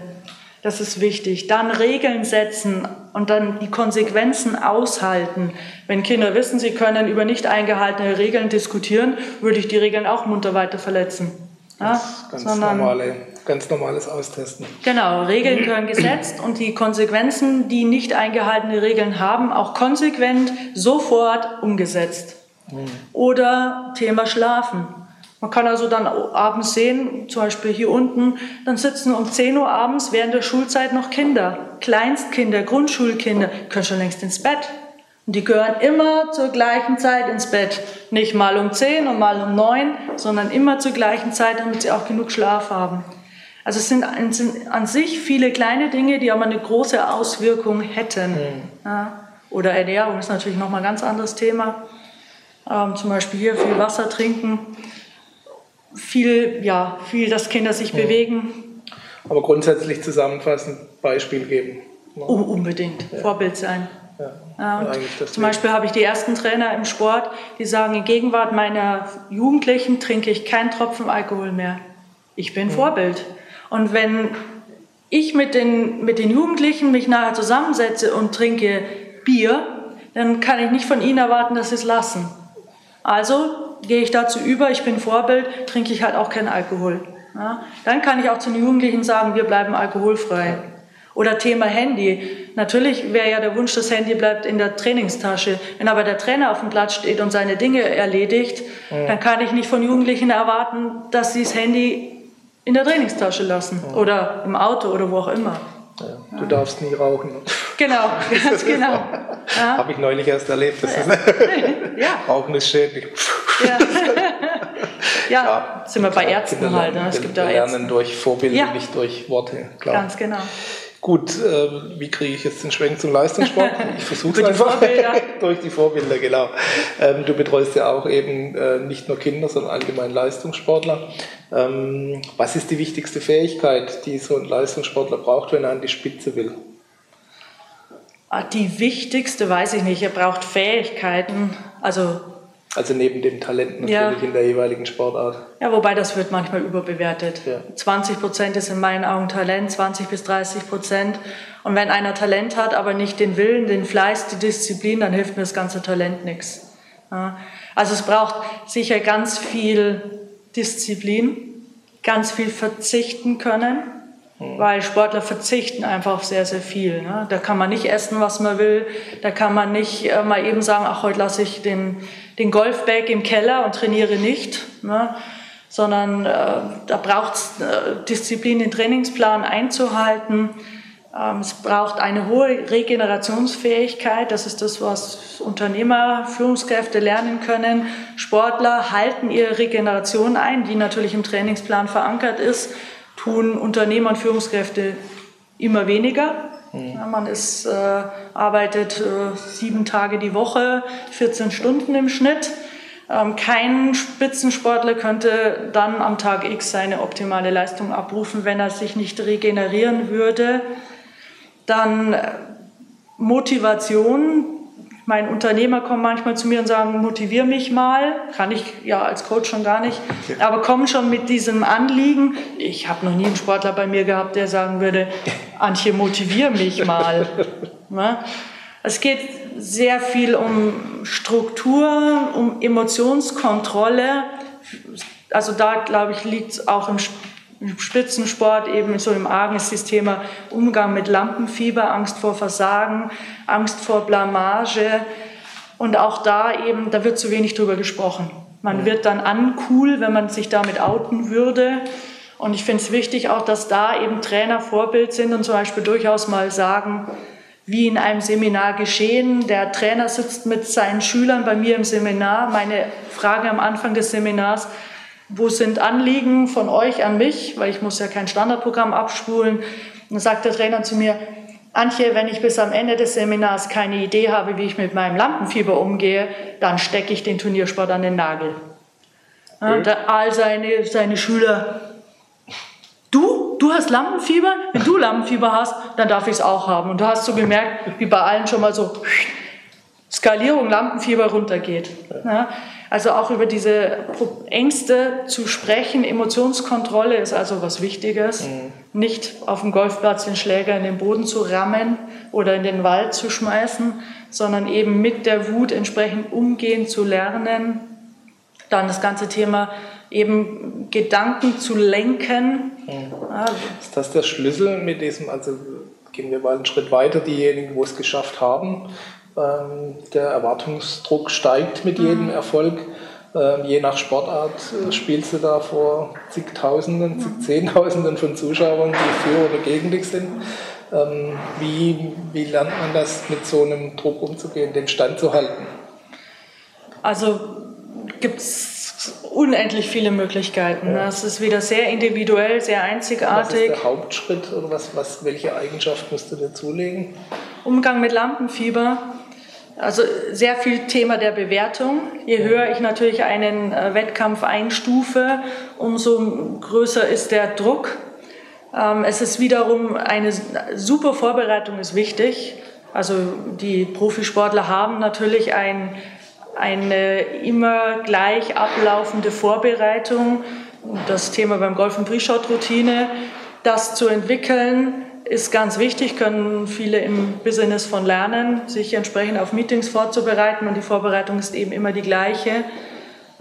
das ist wichtig. Dann Regeln setzen und dann die Konsequenzen aushalten. Wenn Kinder wissen, sie können über nicht eingehaltene Regeln diskutieren, würde ich die Regeln auch munter weiter verletzen. Ganz, ganz, sondern, normale, ganz normales Austesten. Genau, Regeln gehören gesetzt und die Konsequenzen, die nicht eingehaltene Regeln haben, auch konsequent sofort umgesetzt. Mhm. Oder Thema Schlafen. Man kann also dann abends sehen, zum Beispiel hier unten, dann sitzen um 10 Uhr abends während der Schulzeit noch Kinder, Kleinstkinder, Grundschulkinder, können schon längst ins Bett. Und die gehören immer zur gleichen Zeit ins Bett. Nicht mal um 10 und mal um 9, sondern immer zur gleichen Zeit, damit sie auch genug Schlaf haben. Also es sind, sind an sich viele kleine Dinge, die aber eine große Auswirkung hätten. Mhm. Ja. Oder Ernährung ist natürlich nochmal ein ganz anderes Thema. Ähm, zum Beispiel hier viel Wasser trinken viel, ja, viel, dass Kinder sich ja. bewegen. Aber grundsätzlich zusammenfassend Beispiel geben. Ne? Oh, unbedingt, ja. Vorbild sein. Ja, zum Beispiel habe ich die ersten Trainer im Sport, die sagen, in Gegenwart meiner Jugendlichen trinke ich keinen Tropfen Alkohol mehr. Ich bin mhm. Vorbild. Und wenn ich mit den, mit den Jugendlichen mich nachher zusammensetze und trinke Bier, dann kann ich nicht von ihnen erwarten, dass sie es lassen. Also gehe ich dazu über, ich bin Vorbild, trinke ich halt auch keinen Alkohol. Ja? Dann kann ich auch zu den Jugendlichen sagen, wir bleiben alkoholfrei. Oder Thema Handy. Natürlich wäre ja der Wunsch, das Handy bleibt in der Trainingstasche. Wenn aber der Trainer auf dem Platz steht und seine Dinge erledigt, ja. dann kann ich nicht von Jugendlichen erwarten, dass sie das Handy in der Trainingstasche lassen ja. oder im Auto oder wo auch immer. Ja. Du darfst nie rauchen. [LAUGHS] Genau, [LAUGHS] ganz genau. Habe ich neulich erst erlebt. Das ist ja. [LAUGHS] Rauchen ist schädlich. Ja. [LAUGHS] ja, sind wir bei Ärzten halt. Ne? Es gibt wir lernen durch Vorbilder, nicht durch Worte. Klar. Ganz genau. Gut, äh, wie kriege ich jetzt den Schwenk zum Leistungssport? [LAUGHS] Ich versuche es einfach. [LAUGHS] Durch die Vorbilder, genau. Ähm, du betreust ja auch eben äh, nicht nur Kinder, sondern allgemein Leistungssportler. Ähm, was ist die wichtigste Fähigkeit, die so ein Leistungssportler braucht, wenn er an die Spitze will? Ah, die wichtigste weiß ich nicht. Er braucht Fähigkeiten. Also also neben dem Talent natürlich ja. in der jeweiligen Sportart. Ja, wobei das wird manchmal überbewertet. Ja. 20 Prozent ist in meinen Augen Talent, 20 bis 30 Prozent. Und wenn einer Talent hat, aber nicht den Willen, den Fleiß, die Disziplin, dann hilft mir das ganze Talent nichts. Ja. Also es braucht sicher ganz viel Disziplin, ganz viel verzichten können. Weil Sportler verzichten einfach auf sehr, sehr viel. Ne? Da kann man nicht essen, was man will. Da kann man nicht äh, mal eben sagen, ach, heute lasse ich den den Golfbag im Keller und trainiere nicht, ne? sondern äh, da braucht es äh, Disziplin, den Trainingsplan einzuhalten. Ähm, es braucht eine hohe Regenerationsfähigkeit. Das ist das, was Unternehmer, Führungskräfte lernen können. Sportler halten ihre Regeneration ein, die natürlich im Trainingsplan verankert ist, tun Unternehmer und Führungskräfte immer weniger. Mhm. Ja, man ist, äh, arbeitet äh, sieben Tage die Woche, 14 Stunden im Schnitt. Ähm, kein Spitzensportler könnte dann am Tag X seine optimale Leistung abrufen, wenn er sich nicht regenerieren würde. Dann äh, Motivation, mein Unternehmer kommen manchmal zu mir und sagen, motivier mich mal. Kann ich ja als Coach schon gar nicht. Aber kommen schon mit diesem Anliegen. Ich habe noch nie einen Sportler bei mir gehabt, der sagen würde, [LAUGHS] Antje, motivier mich mal. Es geht sehr viel um Struktur, um Emotionskontrolle. Also da, glaube ich, liegt es auch im Spitzensport eben so im Argen ist das Thema Umgang mit Lampenfieber, Angst vor Versagen, Angst vor Blamage. Und auch da eben, da wird zu wenig drüber gesprochen. Man wird dann uncool, wenn man sich damit outen würde. Und ich finde es wichtig auch, dass da eben Trainer Vorbild sind und zum Beispiel durchaus mal sagen, wie in einem Seminar geschehen. Der Trainer sitzt mit seinen Schülern bei mir im Seminar. Meine Frage am Anfang des Seminars, wo sind Anliegen von euch an mich, weil ich muss ja kein Standardprogramm abspulen. Und dann sagt der Trainer zu mir, Antje, wenn ich bis am Ende des Seminars keine Idee habe, wie ich mit meinem Lampenfieber umgehe, dann stecke ich den Turniersport an den Nagel. Ja, mhm. all seine, seine Schüler, du, du hast Lampenfieber? Wenn du Lampenfieber hast, dann darf ich es auch haben. Und du hast so gemerkt, wie bei allen schon mal so Skalierung Lampenfieber runtergeht. Ja, also auch über diese Ängste zu sprechen, Emotionskontrolle ist also was Wichtiges. Mhm. Nicht auf dem Golfplatz den Schläger in den Boden zu rammen oder in den Wald zu schmeißen, sondern eben mit der Wut entsprechend umgehen zu lernen. Dann das ganze Thema eben Gedanken zu lenken. Mhm. Ja. Ist das der Schlüssel mit diesem, also gehen wir mal einen Schritt weiter, diejenigen, wo es geschafft haben, der Erwartungsdruck steigt mit jedem mhm. Erfolg. Ähm, je nach Sportart äh, spielst du da vor zigtausenden, zig Zehntausenden von Zuschauern, die für oder gegen dich sind. Ähm, wie, wie lernt man das, mit so einem Druck umzugehen, den Stand zu halten? Also gibt es unendlich viele Möglichkeiten. Ja. Es ist wieder sehr individuell, sehr einzigartig. Was ist der Hauptschritt oder was, was, welche Eigenschaft musst du dir zulegen? Umgang mit Lampenfieber also sehr viel Thema der Bewertung. Je höher ich natürlich einen äh, Wettkampf einstufe, umso größer ist der Druck. Ähm, es ist wiederum eine super Vorbereitung ist wichtig. Also die Profisportler haben natürlich ein, eine immer gleich ablaufende Vorbereitung. Das Thema beim Golf- und Pre-Shot-Routine, das zu entwickeln, ist ganz wichtig, können viele im Business von lernen, sich entsprechend auf Meetings vorzubereiten und die Vorbereitung ist eben immer die gleiche.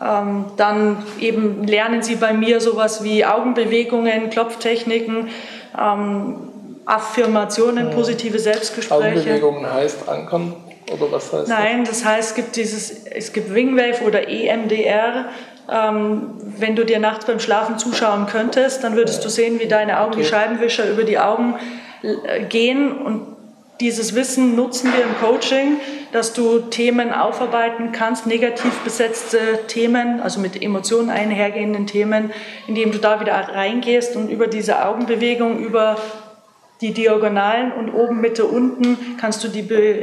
Ähm, dann eben lernen sie bei mir sowas wie Augenbewegungen, Klopftechniken, ähm, Affirmationen, positive Selbstgespräche. Augenbewegungen heißt ankern oder was heißt Nein, das? das heißt, es gibt dieses, es gibt Wingwave oder EMDR. Ähm, wenn du dir nachts beim Schlafen zuschauen könntest, dann würdest du sehen, wie deine Augen, die Scheibenwischer über die Augen äh, gehen. Und dieses Wissen nutzen wir im Coaching, dass du Themen aufarbeiten kannst, negativ besetzte Themen, also mit Emotionen einhergehenden Themen, indem du da wieder reingehst und über diese Augenbewegung, über die Diagonalen und oben, Mitte, unten kannst du die,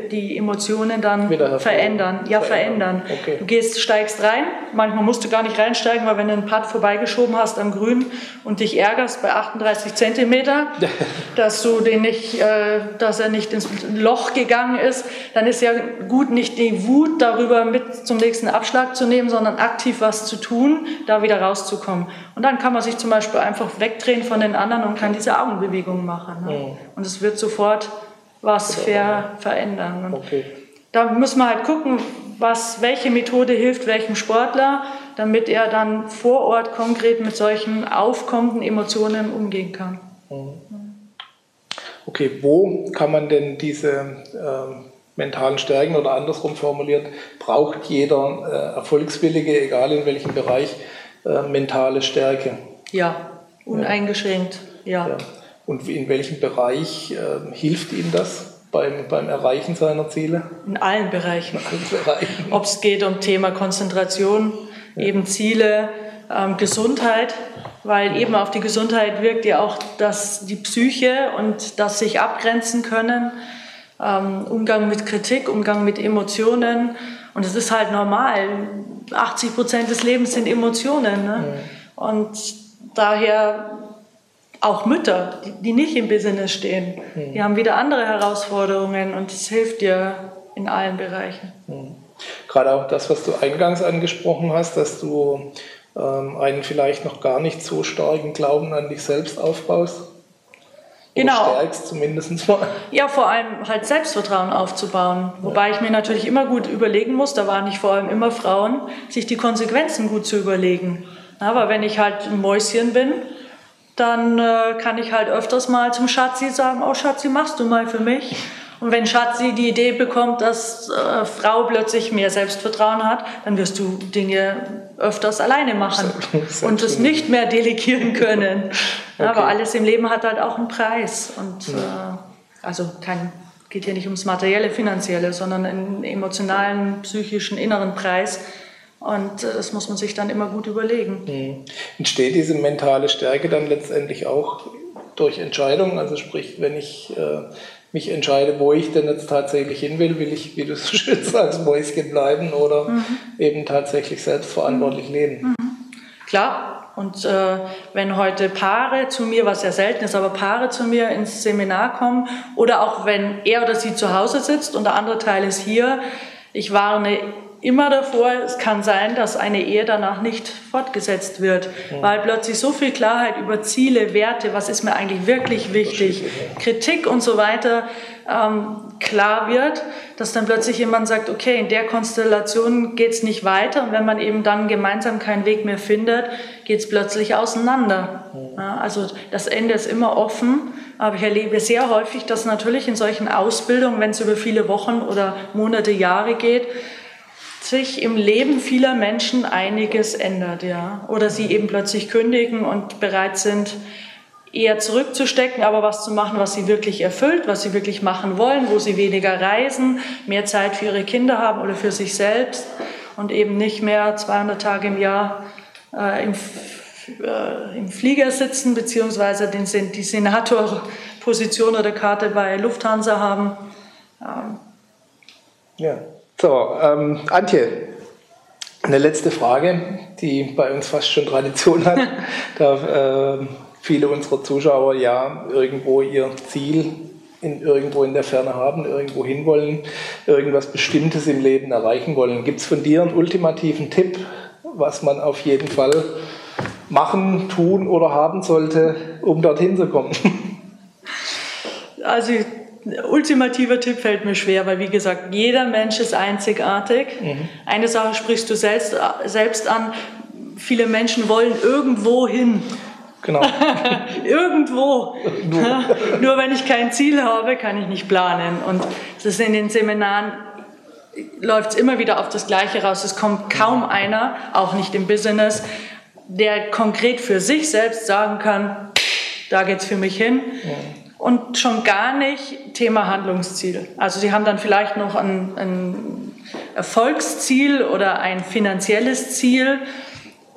die Emotionen dann verändern. Ja, verändern. Okay. Du gehst, steigst rein. Manchmal musst du gar nicht reinsteigen, weil wenn du einen Putt vorbeigeschoben hast am Grün und dich ärgerst bei 38 Zentimeter, [LAUGHS] dass du den nicht, äh, dass er nicht ins Loch gegangen ist, dann ist ja gut, nicht die Wut darüber mit zum nächsten Abschlag zu nehmen, sondern aktiv was zu tun, da wieder rauszukommen. Und dann kann man sich zum Beispiel einfach wegdrehen von den anderen und kann diese Augenbewegung machen. Ne? Mhm. Und es wird sofort was ver verändern. Okay. Da müssen wir halt gucken, was, welche Methode hilft welchem Sportler, damit er dann vor Ort konkret mit solchen aufkommenden Emotionen umgehen kann. Mhm. Okay, wo kann man denn diese äh, mentalen Stärken oder andersrum formuliert, braucht jeder äh, Erfolgswillige, egal in welchem Bereich, äh, mentale Stärke. Ja, uneingeschränkt, ja. ja. Und in welchem Bereich äh, hilft ihm das beim, beim Erreichen seiner Ziele? In allen Bereichen. Bereichen. Ob es geht um Thema Konzentration, ja. eben Ziele, ähm, Gesundheit, weil eben auf die Gesundheit wirkt ja auch das, die Psyche und das sich abgrenzen können, ähm, Umgang mit Kritik, Umgang mit Emotionen. Und es ist halt normal. 80 Prozent des Lebens sind Emotionen. Ne? Ja. Und daher auch Mütter, die, die, nicht im Business stehen, mhm. die haben wieder andere Herausforderungen und es hilft dir in allen Bereichen. Mhm. Gerade auch das, was du eingangs angesprochen hast, dass du ähm, einen vielleicht noch gar nicht so starken Glauben an dich selbst aufbaust. Genau. Stärkst zumindest mal. Ja, vor allem halt Selbstvertrauen aufzubauen. Wobei ja. ich mir natürlich immer gut überlegen muss, da waren nicht vor allem immer Frauen, sich die Konsequenzen gut zu überlegen. Aber wenn ich halt ein Mäuschen bin, dann äh, kann ich halt öfters mal zum Schatzi sagen, oh Schatzi, machst du mal für mich? Und wenn Schatzi die Idee bekommt, dass äh, Frau plötzlich mehr Selbstvertrauen hat, dann wirst du Dinge öfters alleine machen und es nicht mehr delegieren können. [LAUGHS] okay. Aber alles im Leben hat halt auch einen Preis. Und ja. äh, also kein, geht hier nicht ums materielle, finanzielle, sondern einen emotionalen, psychischen, inneren Preis. Und äh, das muss man sich dann immer gut überlegen. Mhm. Entsteht diese mentale Stärke dann letztendlich auch durch Entscheidungen? Also sprich, wenn ich äh, mich entscheide, wo ich denn jetzt tatsächlich hin will, will ich, wie du so [LAUGHS] schön sagst, Mäuschen bleiben oder mhm. eben tatsächlich selbstverantwortlich mhm. leben. Mhm. Klar. Und äh, wenn heute Paare zu mir, was ja selten ist, aber Paare zu mir ins Seminar kommen oder auch wenn er oder sie zu Hause sitzt und der andere Teil ist hier, ich warne immer davor, es kann sein, dass eine Ehe danach nicht fortgesetzt wird, mhm. weil plötzlich so viel Klarheit über Ziele, Werte, was ist mir eigentlich wirklich wichtig, Kritik und so weiter ähm, klar wird, dass dann plötzlich jemand sagt, okay, in der Konstellation geht es nicht weiter und wenn man eben dann gemeinsam keinen Weg mehr findet, geht es plötzlich auseinander. Ja, also das Ende ist immer offen, aber ich erlebe sehr häufig, dass natürlich in solchen Ausbildungen, wenn es über viele Wochen oder Monate, Jahre geht, sich im Leben vieler Menschen einiges ändert, ja. Oder sie eben plötzlich kündigen und bereit sind, eher zurückzustecken, aber was zu machen, was sie wirklich erfüllt, was sie wirklich machen wollen, wo sie weniger reisen, mehr Zeit für ihre Kinder haben oder für sich selbst und eben nicht mehr 200 Tage im Jahr äh, im, äh, im Flieger sitzen, beziehungsweise den, die Senatorposition oder Karte bei Lufthansa haben. Ähm. Ja, so, ähm, Antje, eine letzte Frage, die bei uns fast schon Tradition hat. [LAUGHS] da, äh, viele unserer Zuschauer ja irgendwo ihr Ziel in, irgendwo in der Ferne haben, irgendwo hinwollen, irgendwas Bestimmtes im Leben erreichen wollen. Gibt es von dir einen ultimativen Tipp, was man auf jeden Fall machen, tun oder haben sollte, um dorthin zu kommen? Also ultimativer Tipp fällt mir schwer, weil wie gesagt, jeder Mensch ist einzigartig. Mhm. Eine Sache sprichst du selbst, selbst an. Viele Menschen wollen irgendwo hin. Genau. [LAUGHS] Irgendwo. [LAUGHS] Nur. [LAUGHS] Nur wenn ich kein Ziel habe, kann ich nicht planen. Und das ist in den Seminaren läuft es immer wieder auf das Gleiche raus. Es kommt kaum einer, auch nicht im Business, der konkret für sich selbst sagen kann, da geht es für mich hin. Ja. Und schon gar nicht Thema Handlungsziel. Also Sie haben dann vielleicht noch ein, ein Erfolgsziel oder ein finanzielles Ziel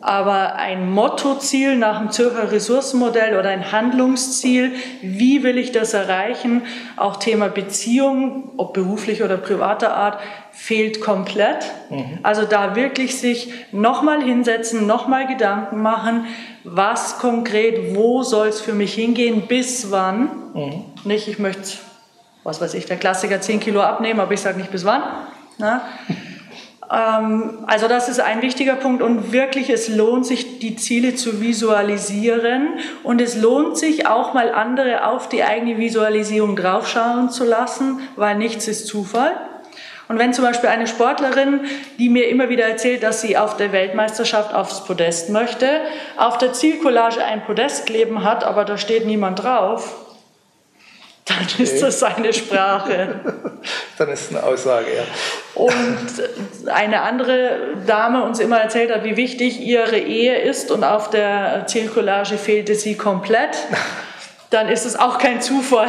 aber ein Mottoziel nach dem Zürcher Ressourcenmodell oder ein Handlungsziel, wie will ich das erreichen, auch Thema Beziehung, ob beruflich oder privater Art, fehlt komplett. Mhm. Also da wirklich sich nochmal hinsetzen, nochmal Gedanken machen, was konkret, wo soll es für mich hingehen, bis wann. Mhm. Nicht, ich möchte, was weiß ich, der Klassiker 10 Kilo abnehmen, aber ich sage nicht bis wann. Na? [LAUGHS] Ähm, also das ist ein wichtiger Punkt und wirklich, es lohnt sich, die Ziele zu visualisieren und es lohnt sich auch mal andere auf die eigene Visualisierung draufschauen zu lassen, weil nichts ist Zufall. Und wenn zum Beispiel eine Sportlerin, die mir immer wieder erzählt, dass sie auf der Weltmeisterschaft aufs Podest möchte, auf der Zielcollage ein Podest kleben hat, aber da steht niemand drauf, dann okay. ist das seine Sprache. [LAUGHS] dann ist es eine Aussage, ja. Und eine andere Dame uns immer erzählt hat, wie wichtig ihre Ehe ist und auf der Zielcollage fehlte sie komplett. [LAUGHS] Dann ist es auch kein Zufall.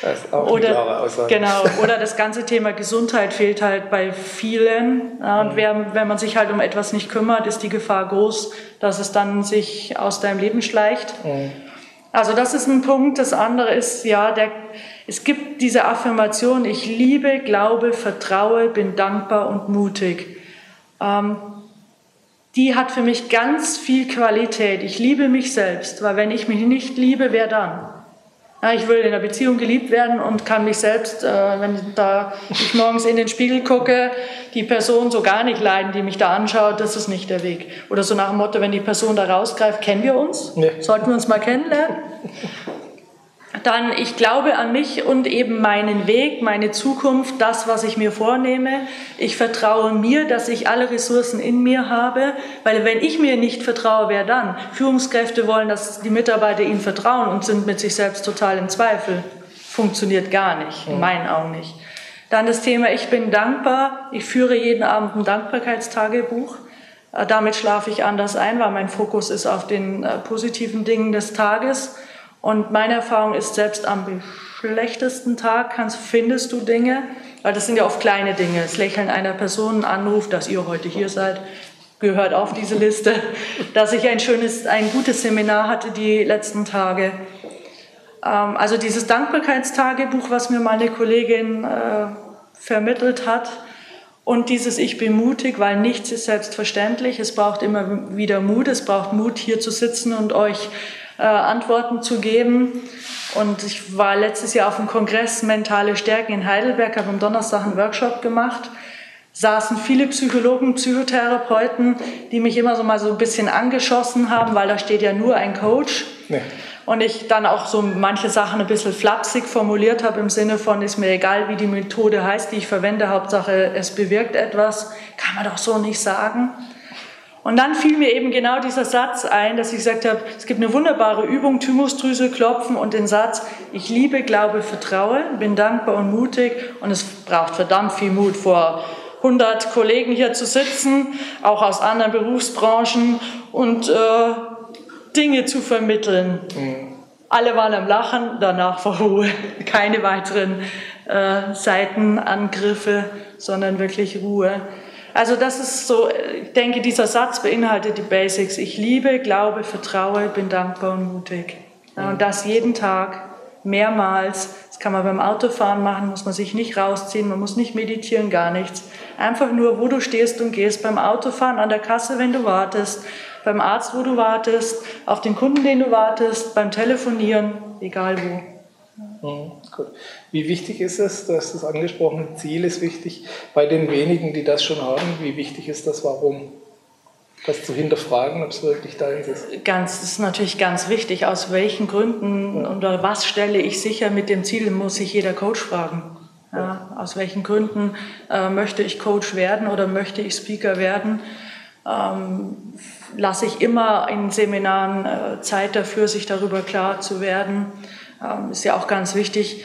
Das ist auch oder, eine klare Aussage. Genau, [LAUGHS] oder das ganze Thema Gesundheit fehlt halt bei vielen. Und mhm. wer, wenn man sich halt um etwas nicht kümmert, ist die Gefahr groß, dass es dann sich aus deinem Leben schleicht. Mhm. Also das ist ein Punkt. Das andere ist, ja, der, es gibt diese Affirmation, ich liebe, glaube, vertraue, bin dankbar und mutig. Ähm, die hat für mich ganz viel Qualität. Ich liebe mich selbst, weil wenn ich mich nicht liebe, wer dann? Ja, ich will in einer Beziehung geliebt werden und kann mich selbst, äh, wenn da ich morgens in den Spiegel gucke, die Person so gar nicht leiden, die mich da anschaut, das ist nicht der Weg. Oder so nach dem Motto, wenn die Person da rausgreift, kennen wir uns? Nee. Sollten wir uns mal kennenlernen? Dann ich glaube an mich und eben meinen Weg, meine Zukunft, das, was ich mir vornehme. Ich vertraue mir, dass ich alle Ressourcen in mir habe, weil wenn ich mir nicht vertraue, wer dann? Führungskräfte wollen, dass die Mitarbeiter ihnen vertrauen und sind mit sich selbst total im Zweifel. Funktioniert gar nicht, in meinen Augen nicht. Dann das Thema, ich bin dankbar. Ich führe jeden Abend ein Dankbarkeitstagebuch. Äh, damit schlafe ich anders ein, weil mein Fokus ist auf den äh, positiven Dingen des Tages. Und meine Erfahrung ist, selbst am schlechtesten Tag kannst, findest du Dinge, weil das sind ja oft kleine Dinge. Das Lächeln einer Person, ein Anruf, dass ihr heute hier seid, gehört auf diese Liste. [LAUGHS] Dass ich ein schönes, ein gutes Seminar hatte die letzten Tage. Ähm, also dieses Dankbarkeitstagebuch, was mir meine Kollegin äh, vermittelt hat. Und dieses Ich bin mutig, weil nichts ist selbstverständlich. Es braucht immer wieder Mut. Es braucht Mut, hier zu sitzen und euch äh, Antworten zu geben. Und ich war letztes Jahr auf dem Kongress Mentale Stärken in Heidelberg, habe am Donnerstag einen Workshop gemacht. Saßen viele Psychologen, Psychotherapeuten, die mich immer so mal so ein bisschen angeschossen haben, weil da steht ja nur ein Coach. Nee. Und ich dann auch so manche Sachen ein bisschen flapsig formuliert habe im Sinne von, ist mir egal, wie die Methode heißt, die ich verwende, Hauptsache es bewirkt etwas, kann man doch so nicht sagen. Und dann fiel mir eben genau dieser Satz ein, dass ich gesagt habe, es gibt eine wunderbare Übung, Thymusdrüse klopfen und den Satz, ich liebe, glaube, vertraue, bin dankbar und mutig und es braucht verdammt viel Mut vor 100 Kollegen hier zu sitzen, auch aus anderen Berufsbranchen und äh, Dinge zu vermitteln. Mhm. Alle waren am Lachen, danach war Ruhe. [LAUGHS] Keine weiteren äh, Seitenangriffe, sondern wirklich Ruhe. Also das ist so, ich denke, dieser Satz beinhaltet die Basics. Ich liebe, glaube, vertraue, bin dankbar und mutig. Und das jeden Tag, mehrmals. Das kann man beim Autofahren machen, muss man sich nicht rausziehen, man muss nicht meditieren, gar nichts. Einfach nur, wo du stehst und gehst, beim Autofahren, an der Kasse, wenn du wartest, beim Arzt, wo du wartest, auf den Kunden, den du wartest, beim Telefonieren, egal wo. Mhm, gut. Wie wichtig ist es, dass das angesprochene Ziel ist wichtig, bei den wenigen, die das schon haben, wie wichtig ist das, warum? Das zu hinterfragen, ob es wirklich deins ist. Ganz, das ist natürlich ganz wichtig. Aus welchen Gründen ja. oder was stelle ich sicher mit dem Ziel, muss sich jeder Coach fragen. Ja, aus welchen Gründen äh, möchte ich Coach werden oder möchte ich Speaker werden? Ähm, lasse ich immer in Seminaren äh, Zeit dafür, sich darüber klar zu werden. Ähm, ist ja auch ganz wichtig.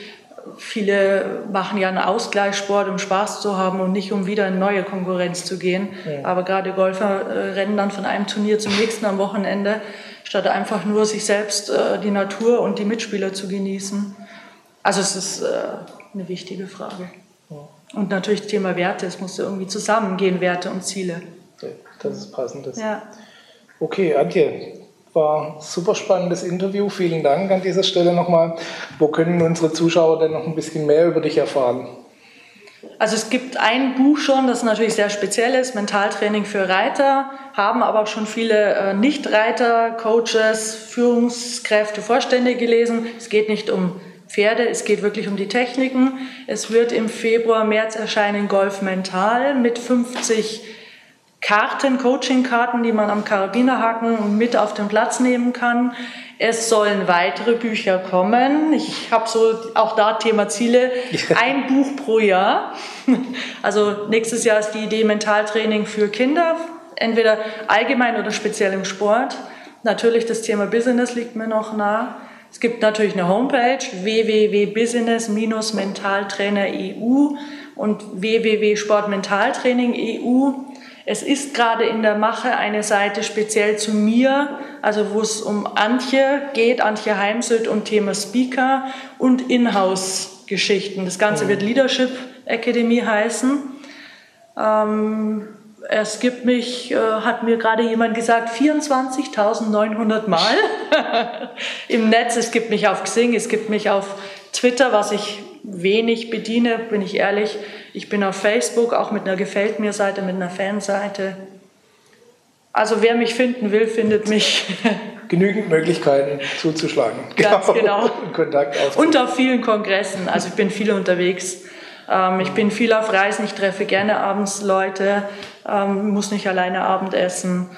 Viele machen ja einen Ausgleichssport, um Spaß zu haben und nicht um wieder in neue Konkurrenz zu gehen. Ja. Aber gerade Golfer äh, rennen dann von einem Turnier zum nächsten am Wochenende, statt einfach nur sich selbst, äh, die Natur und die Mitspieler zu genießen. Also es ist äh, eine wichtige Frage. Ja. Und natürlich das Thema Werte, es muss irgendwie zusammengehen, Werte und Ziele. Ja, das ist passend. Ja. Okay, Antje, war super spannendes Interview. Vielen Dank an dieser Stelle nochmal. Wo können unsere Zuschauer denn noch ein bisschen mehr über dich erfahren? Also es gibt ein Buch schon, das natürlich sehr speziell ist, Mentaltraining für Reiter, haben aber auch schon viele äh, Nicht-Reiter, Coaches, Führungskräfte, Vorstände gelesen. Es geht nicht um Pferde, es geht wirklich um die Techniken. Es wird im Februar, März erscheinen Golf Mental mit 50 Karten, Coaching-Karten, die man am Karabinerhaken mit auf den Platz nehmen kann. Es sollen weitere Bücher kommen. Ich habe so auch da Thema Ziele. Ein Buch pro Jahr. Also nächstes Jahr ist die Idee Mentaltraining für Kinder, entweder allgemein oder speziell im Sport. Natürlich das Thema Business liegt mir noch nah. Es gibt natürlich eine Homepage www.business-mentaltrainer.eu und www.sportmentaltraining.eu. Es ist gerade in der Mache eine Seite speziell zu mir, also wo es um Antje geht, Antje Heimsöld und Thema Speaker und Inhouse-Geschichten. Das Ganze mhm. wird Leadership Academy heißen. Ähm, es gibt mich, äh, hat mir gerade jemand gesagt, 24.900 Mal [LAUGHS] im Netz. Es gibt mich auf Xing, es gibt mich auf Twitter, was ich wenig bediene, bin ich ehrlich. Ich bin auf Facebook auch mit einer Gefällt mir Seite, mit einer Fanseite. Also wer mich finden will, findet mich. [LAUGHS] Genügend Möglichkeiten zuzuschlagen. Ganz genau. [LAUGHS] Kontakt Und auf vielen Kongressen. Also ich bin viel unterwegs. Ähm, ich bin viel auf Reisen. Ich treffe gerne abends Leute. Ähm, muss nicht alleine Abendessen.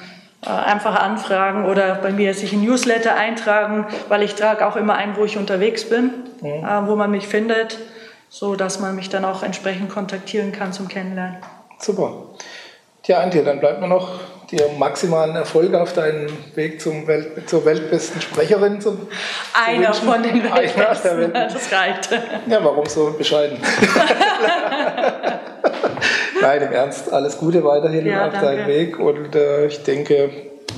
Äh, einfach anfragen oder bei mir sich in Newsletter eintragen, weil ich trage auch immer ein, wo ich unterwegs bin, mhm. äh, wo man mich findet so dass man mich dann auch entsprechend kontaktieren kann zum Kennenlernen. Super. Tja, Antje, dann bleibt mir noch dir maximalen Erfolg auf deinem Weg zum Welt, zur weltbesten Sprecherin zu, Einer zu von den Weltbesten, Welt. [LAUGHS] das reicht. Ja, warum so bescheiden? [LAUGHS] [LAUGHS] Nein, im Ernst, alles Gute weiterhin ja, auf deinem Weg und äh, ich denke,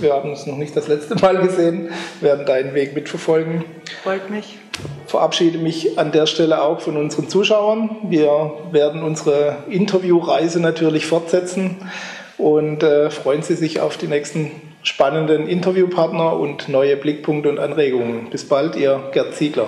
wir haben uns noch nicht das letzte Mal gesehen, werden deinen Weg mitverfolgen. Freut mich verabschiede mich an der Stelle auch von unseren Zuschauern. Wir werden unsere Interviewreise natürlich fortsetzen und äh, freuen Sie sich auf die nächsten spannenden Interviewpartner und neue Blickpunkte und Anregungen. Bis bald, Ihr Gerd Ziegler.